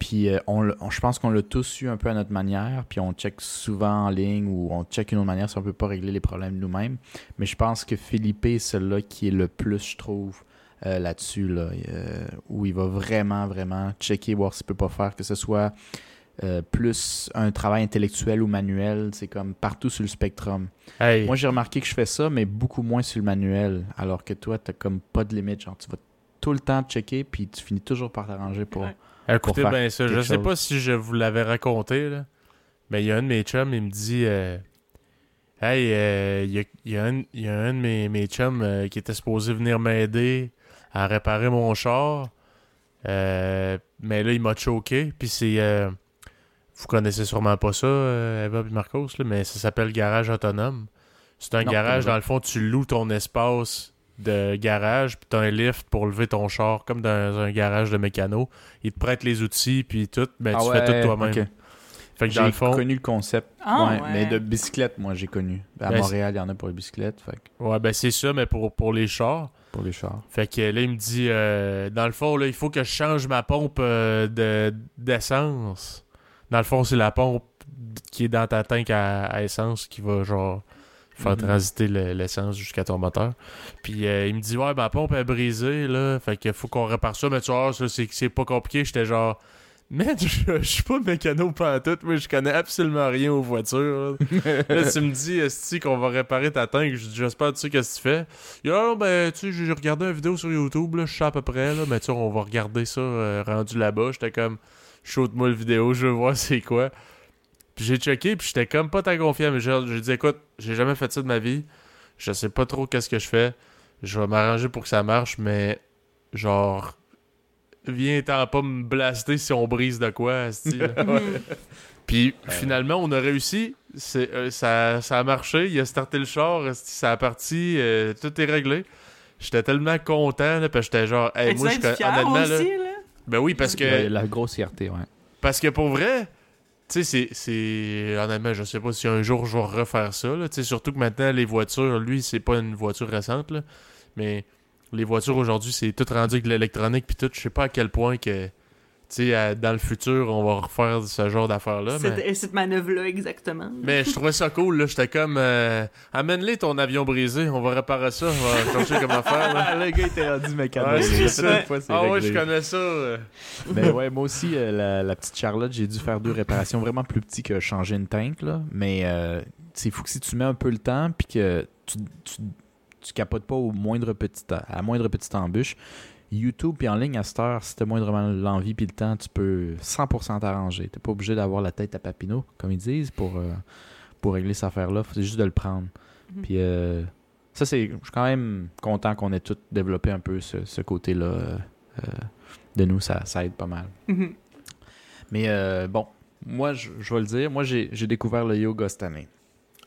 Puis on, je pense qu'on l'a tous eu un peu à notre manière, puis on check souvent en ligne ou on check une autre manière si on peut pas régler les problèmes nous-mêmes. Mais je pense que Philippe est celui qui est le plus, je trouve, là-dessus, là, où il va vraiment, vraiment checker, voir s'il peut pas faire, que ce soit euh, plus un travail intellectuel ou manuel, c'est comme partout sur le spectrum. Hey, Moi, j'ai remarqué que je fais ça, mais beaucoup moins sur le manuel, alors que toi, t'as comme pas de limite, genre tu vas tout le temps checker, puis tu finis toujours par t'arranger pour... Ouais. Écoutez pour faire bien ça, je sais pas si je vous l'avais raconté, là, mais il y a un de mes chums, il me dit euh, Hey, euh, il y, a, y a un, il y a un de mes, mes chums euh, qui était supposé venir m'aider à réparer mon char, euh, mais là, il m'a choqué, puis c'est. euh, vous connaissez sûrement pas ça, euh, Eva et Marcos, là, mais ça s'appelle garage autonome. C'est un Non, garage, dans le fond, tu loues ton espace de garage, puis t'as un lift pour lever ton char, comme dans un garage de mécano. Ils te prêtent les outils, puis tout, mais Ah tu ouais, fais tout toi-même. ok. Fait que dans J'ai le fond, connu le concept. Ah, ouais, ouais. Mais de bicyclette, moi, j'ai connu. À Ben, Montréal, il y en a pour les bicyclettes, fait que ouais, ben c'est ça, mais pour, pour les chars. pour les chars. Fait que là, il me dit, euh, dans le fond, là, il faut que je change ma pompe euh, de d'essence. Dans le fond, c'est la pompe qui est dans ta tank à, à essence qui va, genre, faire Mhm. transiter le- l'essence jusqu'à ton moteur. Puis euh, il me dit, ouais, ma pompe est brisée, là, fait qu'il faut qu'on répare ça, mais tu vois, ça, c'est c'est pas compliqué. J'étais genre, man, je, je suis pas mécano tout mais je connais absolument rien aux voitures. là. Là, tu me dis, Esti, qu'on va réparer ta tank. J'espère, tu sais, qu'est-ce que tu fais? Dit, ah, ben, tu sais, j'ai regardé une vidéo sur YouTube, là, je sais à peu près, là, mais tu sais, on va regarder ça euh, rendu là-bas. J'étais comme, shoot-moi le vidéo, je veux voir c'est quoi. Puis j'ai checké, puis j'étais comme pas tant confiant, mais j'ai j'ai dit, écoute, j'ai jamais fait ça de ma vie. Je sais pas trop qu'est-ce que je fais. Je vais m'arranger pour que ça marche, mais genre, viens t'en pas me blaster si on brise de quoi, là. Mhm. Puis finalement, on a réussi. C'est, euh, ça, ça a marché. Il a starté le char. Ça a parti. euh, tout est réglé. J'étais tellement content. Là, parce que j'étais genre, hey, moi, je honnêtement, là, aussi, là? Ben oui, parce que, Ouais, la grosse fierté, ouais. parce que pour vrai, tu sais, c'est, c'est. Honnêtement, je sais pas si un jour je vais refaire ça. Là, Tu sais, surtout que maintenant, les voitures, lui, c'est pas une voiture récente. Là, mais les voitures aujourd'hui, c'est tout rendu avec de l'électronique. Puis tout, je sais pas à quel point que. Sais, dans le futur, on va refaire ce genre d'affaires-là. mais- Cette, cette manœuvre-là, exactement. mais je trouvais ça cool, là. J'étais comme, euh, amène-les ton avion brisé, on va réparer ça, on va chercher comment faire, là. le gars était rendu mécano. Ouais, ça. fois, Ah ouais, réglé. je connais ça. Mais ouais, moi aussi, euh, la, la petite Charlotte, j'ai dû faire deux réparations vraiment plus petites que changer une tank, là. Mais euh, c'est fou que si tu mets un peu le temps, puis que tu, tu, tu capotes pas au moindre petit, à la moindre petite embûche, YouTube puis en ligne à cette heure, si t'as moindrement l'envie puis le temps, tu peux 100% t'arranger. T'es pas obligé d'avoir la tête à Papineau, comme ils disent, pour, euh, pour régler cette affaire-là. C'est juste de le prendre. Mhm. Puis euh, ça, c'est. Je suis quand même content qu'on ait tous développé un peu ce, ce côté-là euh, euh, de nous. Ça, ça aide pas mal. Mhm. Mais euh, bon, moi, je, je vais le dire. Moi, j'ai j'ai découvert le yoga cette année.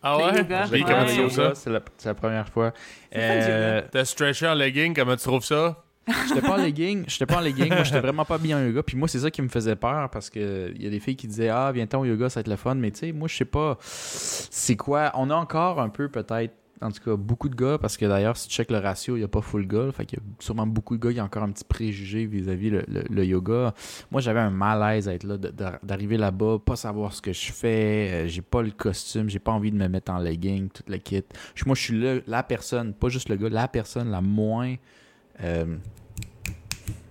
Ah ouais? Puis ouais. comment Le tu trouves yoga, ça? C'est la, c'est la première fois. Euh. T'as stretché en legging, comment tu trouves ça? J'étais pas en legging, j'étais pas en legging, moi j'étais vraiment pas bien en yoga, puis moi c'est ça qui me faisait peur parce que il y a des filles qui disaient "Ah, viens-t'en au yoga, ça va être le fun", mais tu sais, moi je sais pas c'est quoi, on a encore un peu peut-être en tout cas beaucoup de gars parce que d'ailleurs si tu check le ratio, il y a pas full gars, fait qu'il y a sûrement beaucoup de gars qui ont encore un petit préjugé vis-à-vis le, le- le yoga. Moi j'avais un malaise à être là d'arriver là-bas, pas savoir ce que je fais, euh, j'ai pas le costume, j'ai pas envie de me mettre en legging, tout le kit. Moi je suis le- la personne, pas juste le gars, la personne la moins euh,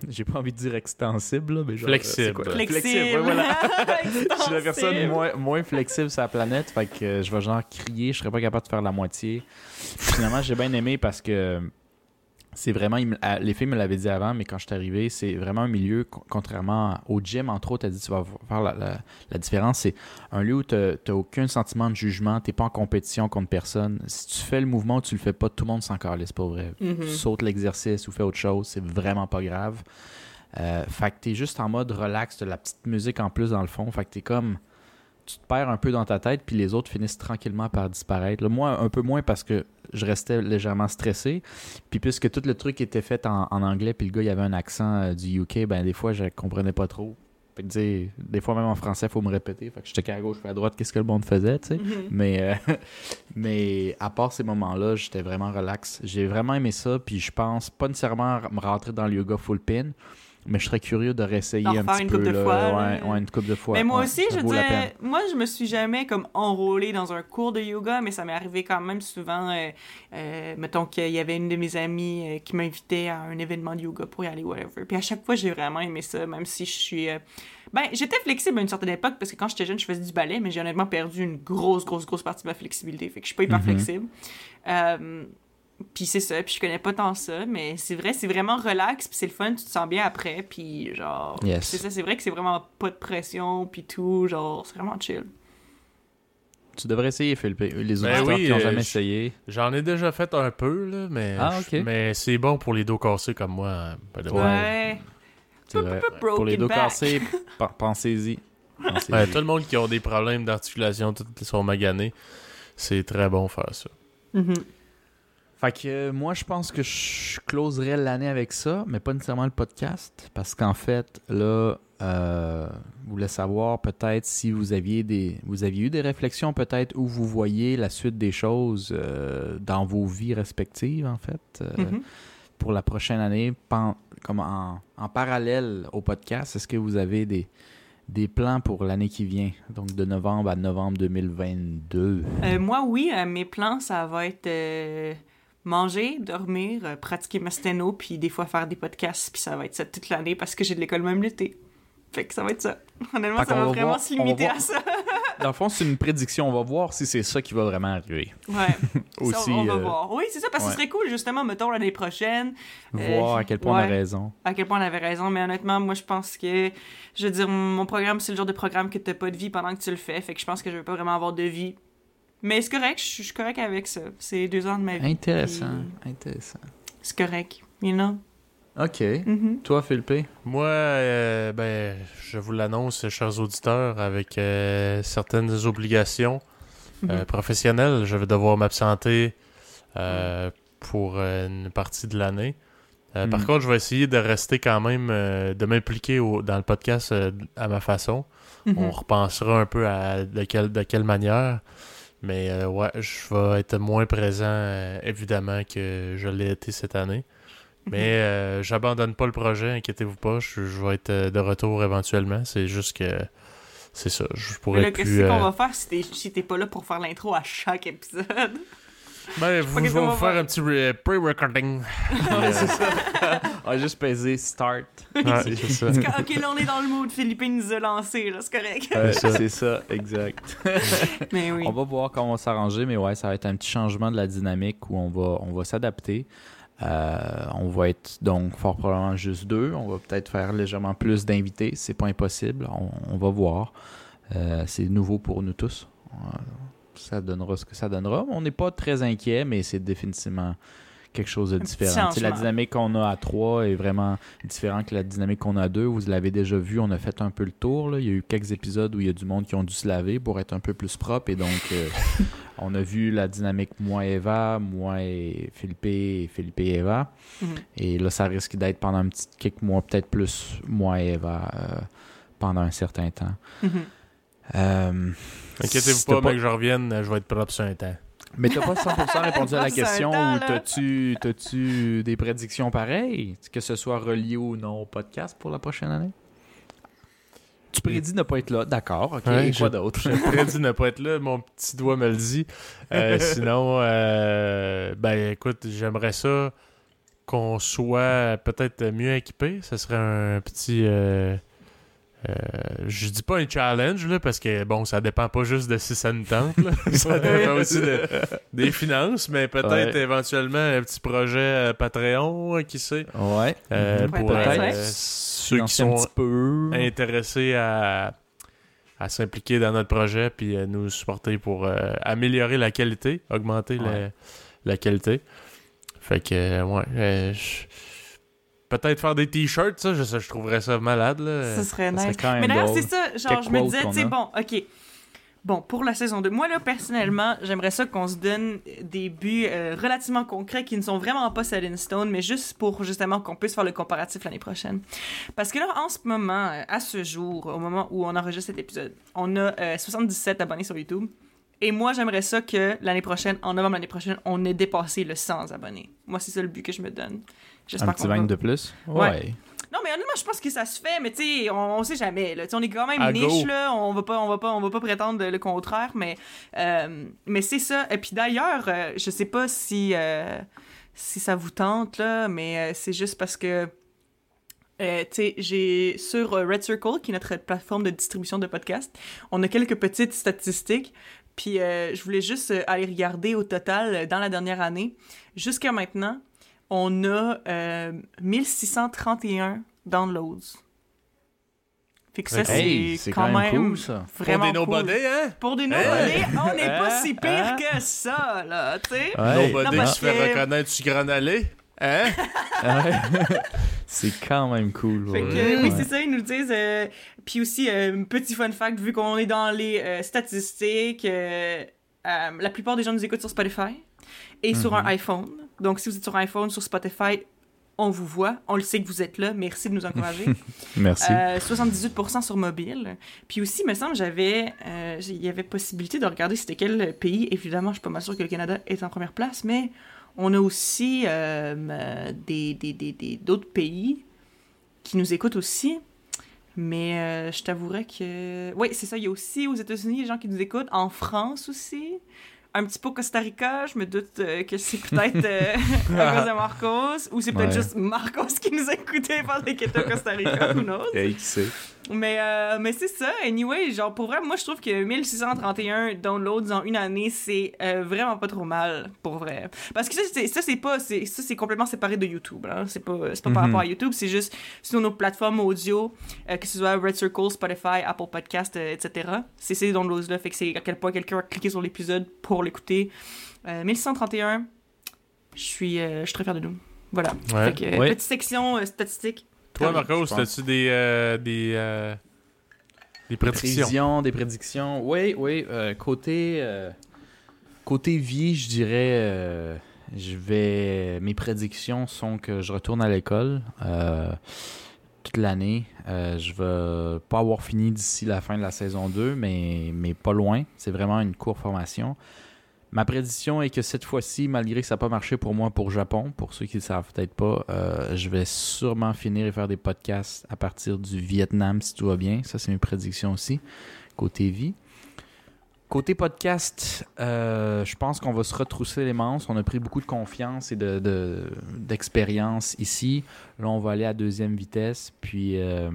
j'ai pas envie de dire extensible, là, mais genre, Flexible. quoi? Flexible. ouais, voilà. Je suis la personne moins, moins flexible sur la planète, fait que euh, je vais genre crier, je serais pas capable de faire la moitié. Finalement, j'ai bien aimé parce que c'est vraiment, les filles me l'avaient dit avant, mais quand je suis arrivé, c'est vraiment un milieu, co- contrairement au gym, entre autres, tu dit tu vas faire la, la- la différence, c'est un lieu où tu n'as aucun sentiment de jugement, tu pas en compétition contre personne. Si tu fais le mouvement ou tu le fais pas, tout le monde s'en calisse, c'est pas vrai. Mhm. Tu sautes l'exercice ou fais autre chose, c'est vraiment pas grave. Euh, fait que t'es juste en mode relax, t'as la petite musique en plus dans le fond. Fait que t'es comme. Tu te perds un peu dans ta tête, puis les autres finissent tranquillement par disparaître. Là, moi, un peu moins parce que je restais légèrement stressé. Puis puisque tout le truc était fait en, en anglais, puis le gars, il avait un accent euh, du UK, ben des fois, je comprenais pas trop. Fait que dire, des fois, même en français, il faut me répéter. Fait que je checkais à gauche, puis à droite, qu'est-ce que le monde faisait, tu sais. Mhm. Mais, euh, mais à part ces moments-là, j'étais vraiment relax. J'ai vraiment aimé ça, puis je pense pas nécessairement me rentrer dans le yoga full pin, mais je serais curieux de réessayer un petit une peu. couple de là. fois, ouais, ouais, une couple de fois. mais moi ouais, aussi, je dirais, moi, je me suis jamais comme enrôlée dans un cours de yoga, mais ça m'est arrivé quand même souvent. euh, euh, mettons qu'il y avait une de mes amies euh, qui m'invitait à un événement de yoga pour y aller, whatever. Puis à chaque fois, j'ai vraiment aimé ça, même si je suis. Ben, j'étais flexible à une certaine époque parce que quand j'étais jeune, je faisais du ballet, mais j'ai honnêtement perdu une grosse, grosse, grosse partie de ma flexibilité. Fait que je suis pas hyper Mhm. flexible. Puis c'est ça, puis je connais pas tant ça, mais c'est vrai, c'est vraiment relax, puis c'est le fun, tu te sens bien après, puis genre... Yes. C'est ça, c'est vrai que c'est vraiment pas de pression, puis tout, genre, c'est vraiment chill. Tu devrais essayer, Philippe. Les Ben auditeurs oui, qui n'ont euh, jamais je- essayé. J'en ai déjà fait un peu, là, mais, Ah, je- ok. mais c'est bon pour les dos cassés comme moi. hein. Ouais. C'est Peu, vrai. Pour les dos back. cassés, pe- pensez-y. Ouais, tout le monde qui a des problèmes d'articulation, tout sont maganés, c'est très bon faire ça. Mhm. Fait que euh, moi, je pense que je closerais l'année avec ça, mais pas nécessairement le podcast, parce qu'en fait, là, euh, vous voulez savoir peut-être si vous aviez des, vous aviez eu des réflexions peut-être où vous voyez la suite des choses euh, dans vos vies respectives, en fait, euh, Mhm. pour la prochaine année, pen- comme en, en parallèle au podcast. Est-ce que vous avez des des plans pour l'année qui vient, donc de novembre à novembre 2022. Euh, moi, oui, mes plans, ça va être manger, dormir, euh, pratiquer ma sténo, puis des fois faire des podcasts, puis ça va être ça toute l'année parce que j'ai de l'école même l'été. Fait que ça va être ça. Honnêtement, Fait ça va va vraiment voir- se limiter à ça. Dans le fond, c'est une prédiction. On va voir si c'est ça qui va vraiment arriver. Ouais. Aussi, ça, on va euh, voir. Oui, c'est ça, parce que ouais. ce serait cool, justement, mettons, l'année prochaine, Euh, voir à quel point on a raison. à quel point on avait raison, mais honnêtement, moi, je pense que, je veux dire, mon programme, c'est le genre de programme que t'as pas de vie pendant que tu le fais, fait que je pense que je vais pas vraiment avoir de vie. Mais c'est correct, je suis correct avec ça. C'est deux ans de ma vie. Intéressant. Intéressant. C'est correct, you know? OK. Mhm. Toi, Philippe? Moi, euh, ben, je vous l'annonce, chers auditeurs, avec euh, certaines obligations euh, Mhm. professionnelles, je vais devoir m'absenter euh, pour une partie de l'année. Euh, Par Mhm. contre, je vais essayer de rester quand même, euh, de m'impliquer dans le podcast euh, à ma façon. Mhm. On repensera un peu à de quelle, de quelle manière. Mais euh, ouais, je vais être moins présent, euh, évidemment, que je l'ai été cette année. Mais euh, j'abandonne pas le projet, inquiétez-vous pas. Je, je vais être euh, de retour éventuellement. C'est juste que c'est ça. Je Mais pourrais là, qu'est-ce plus. qu'on euh, va faire si t'es si t'es pas là pour faire l'intro à chaque épisode? Ben, vous, je vais vous va faire un petit re- pre-recording. Ouais, c'est ça. On va juste peser start. Ouais, c'est ça. Ok, là, on est dans le mood. Philippine nous a lancé, là, c'est correct. Ouais, C'est ça. c'est ça, exact. Mais oui. On va voir comment on va s'arranger, mais ouais, ça va être un petit changement de la dynamique où on va, on va s'adapter. Euh, on va être donc fort probablement juste deux. On va peut-être faire légèrement plus d'invités. C'est pas impossible. On, on va voir. Euh, c'est nouveau pour nous tous. Ça donnera ce que ça donnera. On n'est pas très inquiet, mais c'est définitivement quelque chose de différent. La dynamique qu'on a à trois est vraiment différente que la dynamique qu'on a à deux. Vous l'avez déjà vu, on a fait un peu le tour. là. Il y a eu quelques épisodes où il y a du monde qui ont dû se laver pour être un peu plus propre. Et donc, euh, on a vu la dynamique moi Eva, moi et Philippe et Philippe et Eva. Mhm. Et là, ça risque d'être pendant un petit quelques mois, peut-être plus moi et Eva euh, pendant un certain temps. Mhm. Euh, Inquiétez-vous t'as pas, mec, que je revienne, je vais être propre sur un temps. Mais t'as pas 100% répondu à la question temps, ou t'as-tu, t'as-tu des prédictions pareilles, que ce soit relié ou non au podcast pour la prochaine année? Tu prédis ne pas être là, d'accord, ok. Ouais, et quoi je- d'autre? J'ai prédit ne pas être là, mon petit doigt me le dit. Euh, sinon, euh, ben écoute, j'aimerais ça qu'on soit peut-être mieux équipé. Ce serait un petit. euh, euh, je dis pas un challenge, là, parce que bon, ça dépend pas juste de si ça nous tente. là. ça dépend aussi de- des finances, mais peut-être Ouais. éventuellement un petit projet euh, Patreon, euh, qui sait. Ouais. Euh, Mhm. pour euh, ceux qui sont petit peu. intéressés à, à s'impliquer dans notre projet puis à nous supporter pour euh, améliorer la qualité, augmenter la- Ouais. la, qualité. Fait que, ouais. euh, je- Peut-être faire des t-shirts, ça, je, je trouverais ça malade. Là. Ça serait Ça serait nice. même Mais d'ailleurs, c'est ça. Genre, je me disais, tu sais, bon, ok. Bon, pour la saison 2, moi, là, personnellement, j'aimerais ça qu'on se donne des buts euh, relativement concrets qui ne sont vraiment pas set in stone, mais juste pour justement qu'on puisse faire le comparatif l'année prochaine. Parce que là, en ce moment, euh, à ce jour, au moment où on enregistre cet épisode, on a euh, 77 abonnés sur YouTube. Et moi, j'aimerais ça que l'année prochaine, en novembre l'année prochaine, on ait dépassé le 100 abonnés. Moi, c'est ça le but que je me donne. J'espère Un petit 20 de plus? Ouais. Ouais. non, mais honnêtement, je pense que ça se fait, mais tu sais, on, on sait jamais. Là. On est quand même À niche, go. là. On va pas, on va pas, on va pas prétendre le contraire, mais, euh, mais c'est ça. Et puis d'ailleurs, euh, je sais pas si, euh, si ça vous tente, là, mais euh, c'est juste parce que. euh, tu sais, j'ai sur Red Circle, qui est notre plateforme de distribution de podcasts, on a quelques petites statistiques. Puis je voulais juste aller regarder au total dans la dernière année. Jusqu'à maintenant, on a euh, 1631 downloads. Fait que ça, Hey, c'est quand, même cool, ça. Pour des cool. nobody, hein? Pour des Hein? nobody, on n'est pas si pire Hein? que ça, là, tu sais. Ouais. Nobody Non, se fait que- reconnaître sur Grand Allée. Hein? C'est quand même cool. Fait que, ouais. oui, Ouais. c'est ça, ils nous disent. euh, puis aussi, euh, petit fun fact, vu qu'on est dans les euh, statistiques, euh, euh, la plupart des gens nous écoutent sur Spotify et sur un Mhm. iPhone. Donc, si vous êtes sur iPhone, sur Spotify, on vous voit. On le sait que vous êtes là. Merci de nous encourager. Merci. Euh, 78% sur mobile. Puis aussi, il me semble, j'avais, euh, il y avait possibilité de regarder c'était quel pays. Évidemment, je suis pas mal sûre que le Canada est en première place, mais on a aussi euh, des, des, des, des- d'autres pays qui nous écoutent aussi. Mais euh, je t'avouerais que... Oui, c'est ça. Il y a aussi aux États-Unis des gens qui nous écoutent. En France aussi. Un petit peu Costa Rica. Je me doute euh, que c'est peut-être euh, à cause de Marcos. Ou c'est peut-être Ouais. juste Marcos qui nous a écoutés pendant qu'il était au Costa Rica. Who knows? Hey, qui sait? Mais, euh, mais c'est ça, anyway, genre pour vrai, moi je trouve que 1631 downloads en une année, c'est euh, vraiment pas trop mal, pour vrai. Parce que ça, c'est, ça, c'est pas, c'est, ça, c'est complètement séparé de YouTube, hein. C'est pas, c'est pas par Mhm. rapport à YouTube, c'est juste sur nos plateformes audio, euh, que ce soit Red Circle, Spotify, Apple Podcast, etc. C'est ces downloads-là, fait que c'est à quel point quelqu'un a cliqué sur l'épisode pour l'écouter. Euh, 1631, je suis, je suis très fier de nous. Voilà. Ouais. Fait que, Ouais. petite section statistique. Toi, Marcos, as-tu des, euh, des, euh, des prédictions? Prévisions, des prédictions. Oui, oui. euh, côté, côté vie, je dirais, je vais. Mes prédictions sont que je retourne à l'école toute l'année. Je vais pas avoir fini d'ici la fin de la saison 2, mais, mais pas loin. C'est vraiment une courte formation. Ma prédiction est que cette fois-ci, malgré que ça n'a pas marché pour moi pour Japon, pour ceux qui ne savent peut-être pas, euh, je vais sûrement finir et faire des podcasts à partir du Vietnam si tout va bien. Ça, c'est mes prédictions aussi, côté vie. Côté podcast, euh, je pense qu'on va se retrousser les manches. On a pris beaucoup de confiance et de- de- d'expérience ici. Là, on va aller à deuxième vitesse. Puis, euh,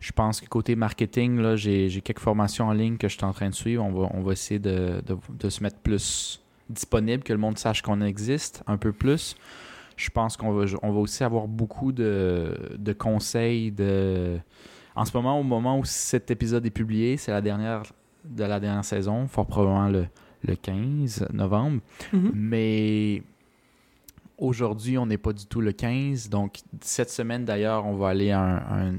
je pense que côté marketing, là, j'ai j'ai quelques formations en ligne que je suis en train de suivre. On va, on va essayer de, de- de se mettre plus disponible, que le monde sache qu'on existe un peu plus. Je pense qu'on va, on va aussi avoir beaucoup de, de conseils. De... En ce moment, au moment où cet épisode est publié, c'est la dernière de la dernière saison, fort probablement le, le 15 novembre. Mhm. Mais aujourd'hui, on n'est pas du tout le 15. Donc, cette semaine, d'ailleurs, on va aller à un, un-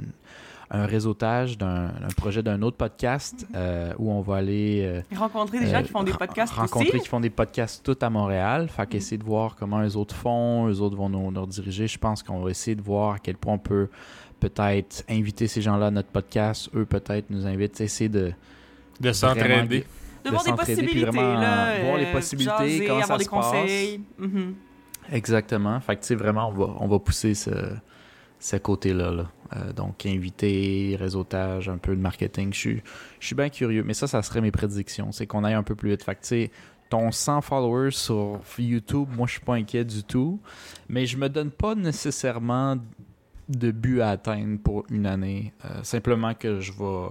un réseautage d'un un projet d'un autre podcast euh, où on va aller euh, Rencontrer des gens euh, qui font des ren- podcasts rencontrer aussi? qui font des podcasts tout à Montréal. Fait qu'essayer de voir comment eux autres font, eux autres vont nous, nous rediriger. Je pense qu'on va essayer de voir à quel point on peut peut-être inviter ces gens-là à notre podcast. Eux peut-être nous invitent. Essayer de De s'entraider. De voir des possibilités, vraiment là. voir les euh, possibilités, jaser, comment avoir ça des se passe. conseils. Mhm. Exactement. Fait que, tu sais, vraiment, on va, on va pousser ce, ce côté-là. là. Euh, donc, inviter, réseautage, un peu de marketing. Je suis, je suis bien curieux. Mais ça, ça serait mes prédictions. C'est qu'on aille un peu plus vite. Fait que, ton 100 followers sur YouTube, moi, je suis pas inquiet du tout. Mais je me donne pas nécessairement de but à atteindre pour une année. Euh, simplement que je vais...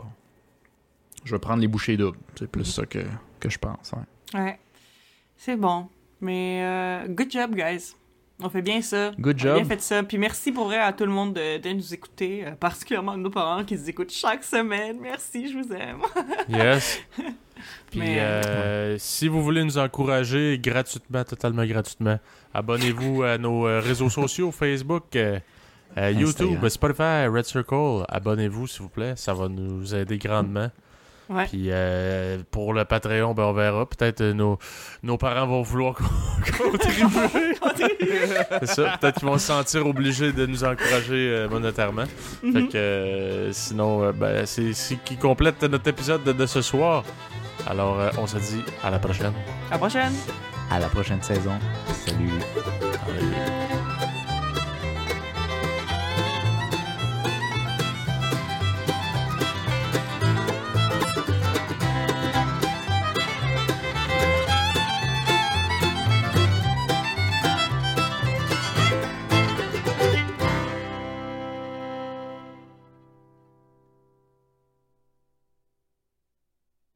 Je vais prendre les bouchées doubles. C'est plus ça que, que je pense. ouais. Ouais. C'est bon. Mais euh, good job, guys. On fait bien ça. Good On a bien job. fait ça. Puis merci pour vrai à tout le monde de, de nous écouter, euh, particulièrement nos parents qui nous écoutent chaque semaine. Merci, je vous aime. Yes. Puis Mais, euh, si vous voulez nous encourager gratuitement, totalement gratuitement, abonnez-vous à nos euh, réseaux sociaux, Facebook, euh, euh, YouTube. Spotify, Red Circle. Abonnez-vous, s'il vous plaît. Ça va nous aider grandement. Ouais. Puis euh, pour le Patreon, ben, on verra. Peut-être euh, nos, nos parents vont vouloir con- contribuer. C'est ça. Peut-être qu'ils vont se sentir obligés de nous encourager euh, monétairement. Mhm. Fait que euh, sinon, euh, ben, c'est ce qui complète notre épisode de, de ce soir. Alors, euh, on se dit à la prochaine. À la prochaine. À la prochaine saison. Salut.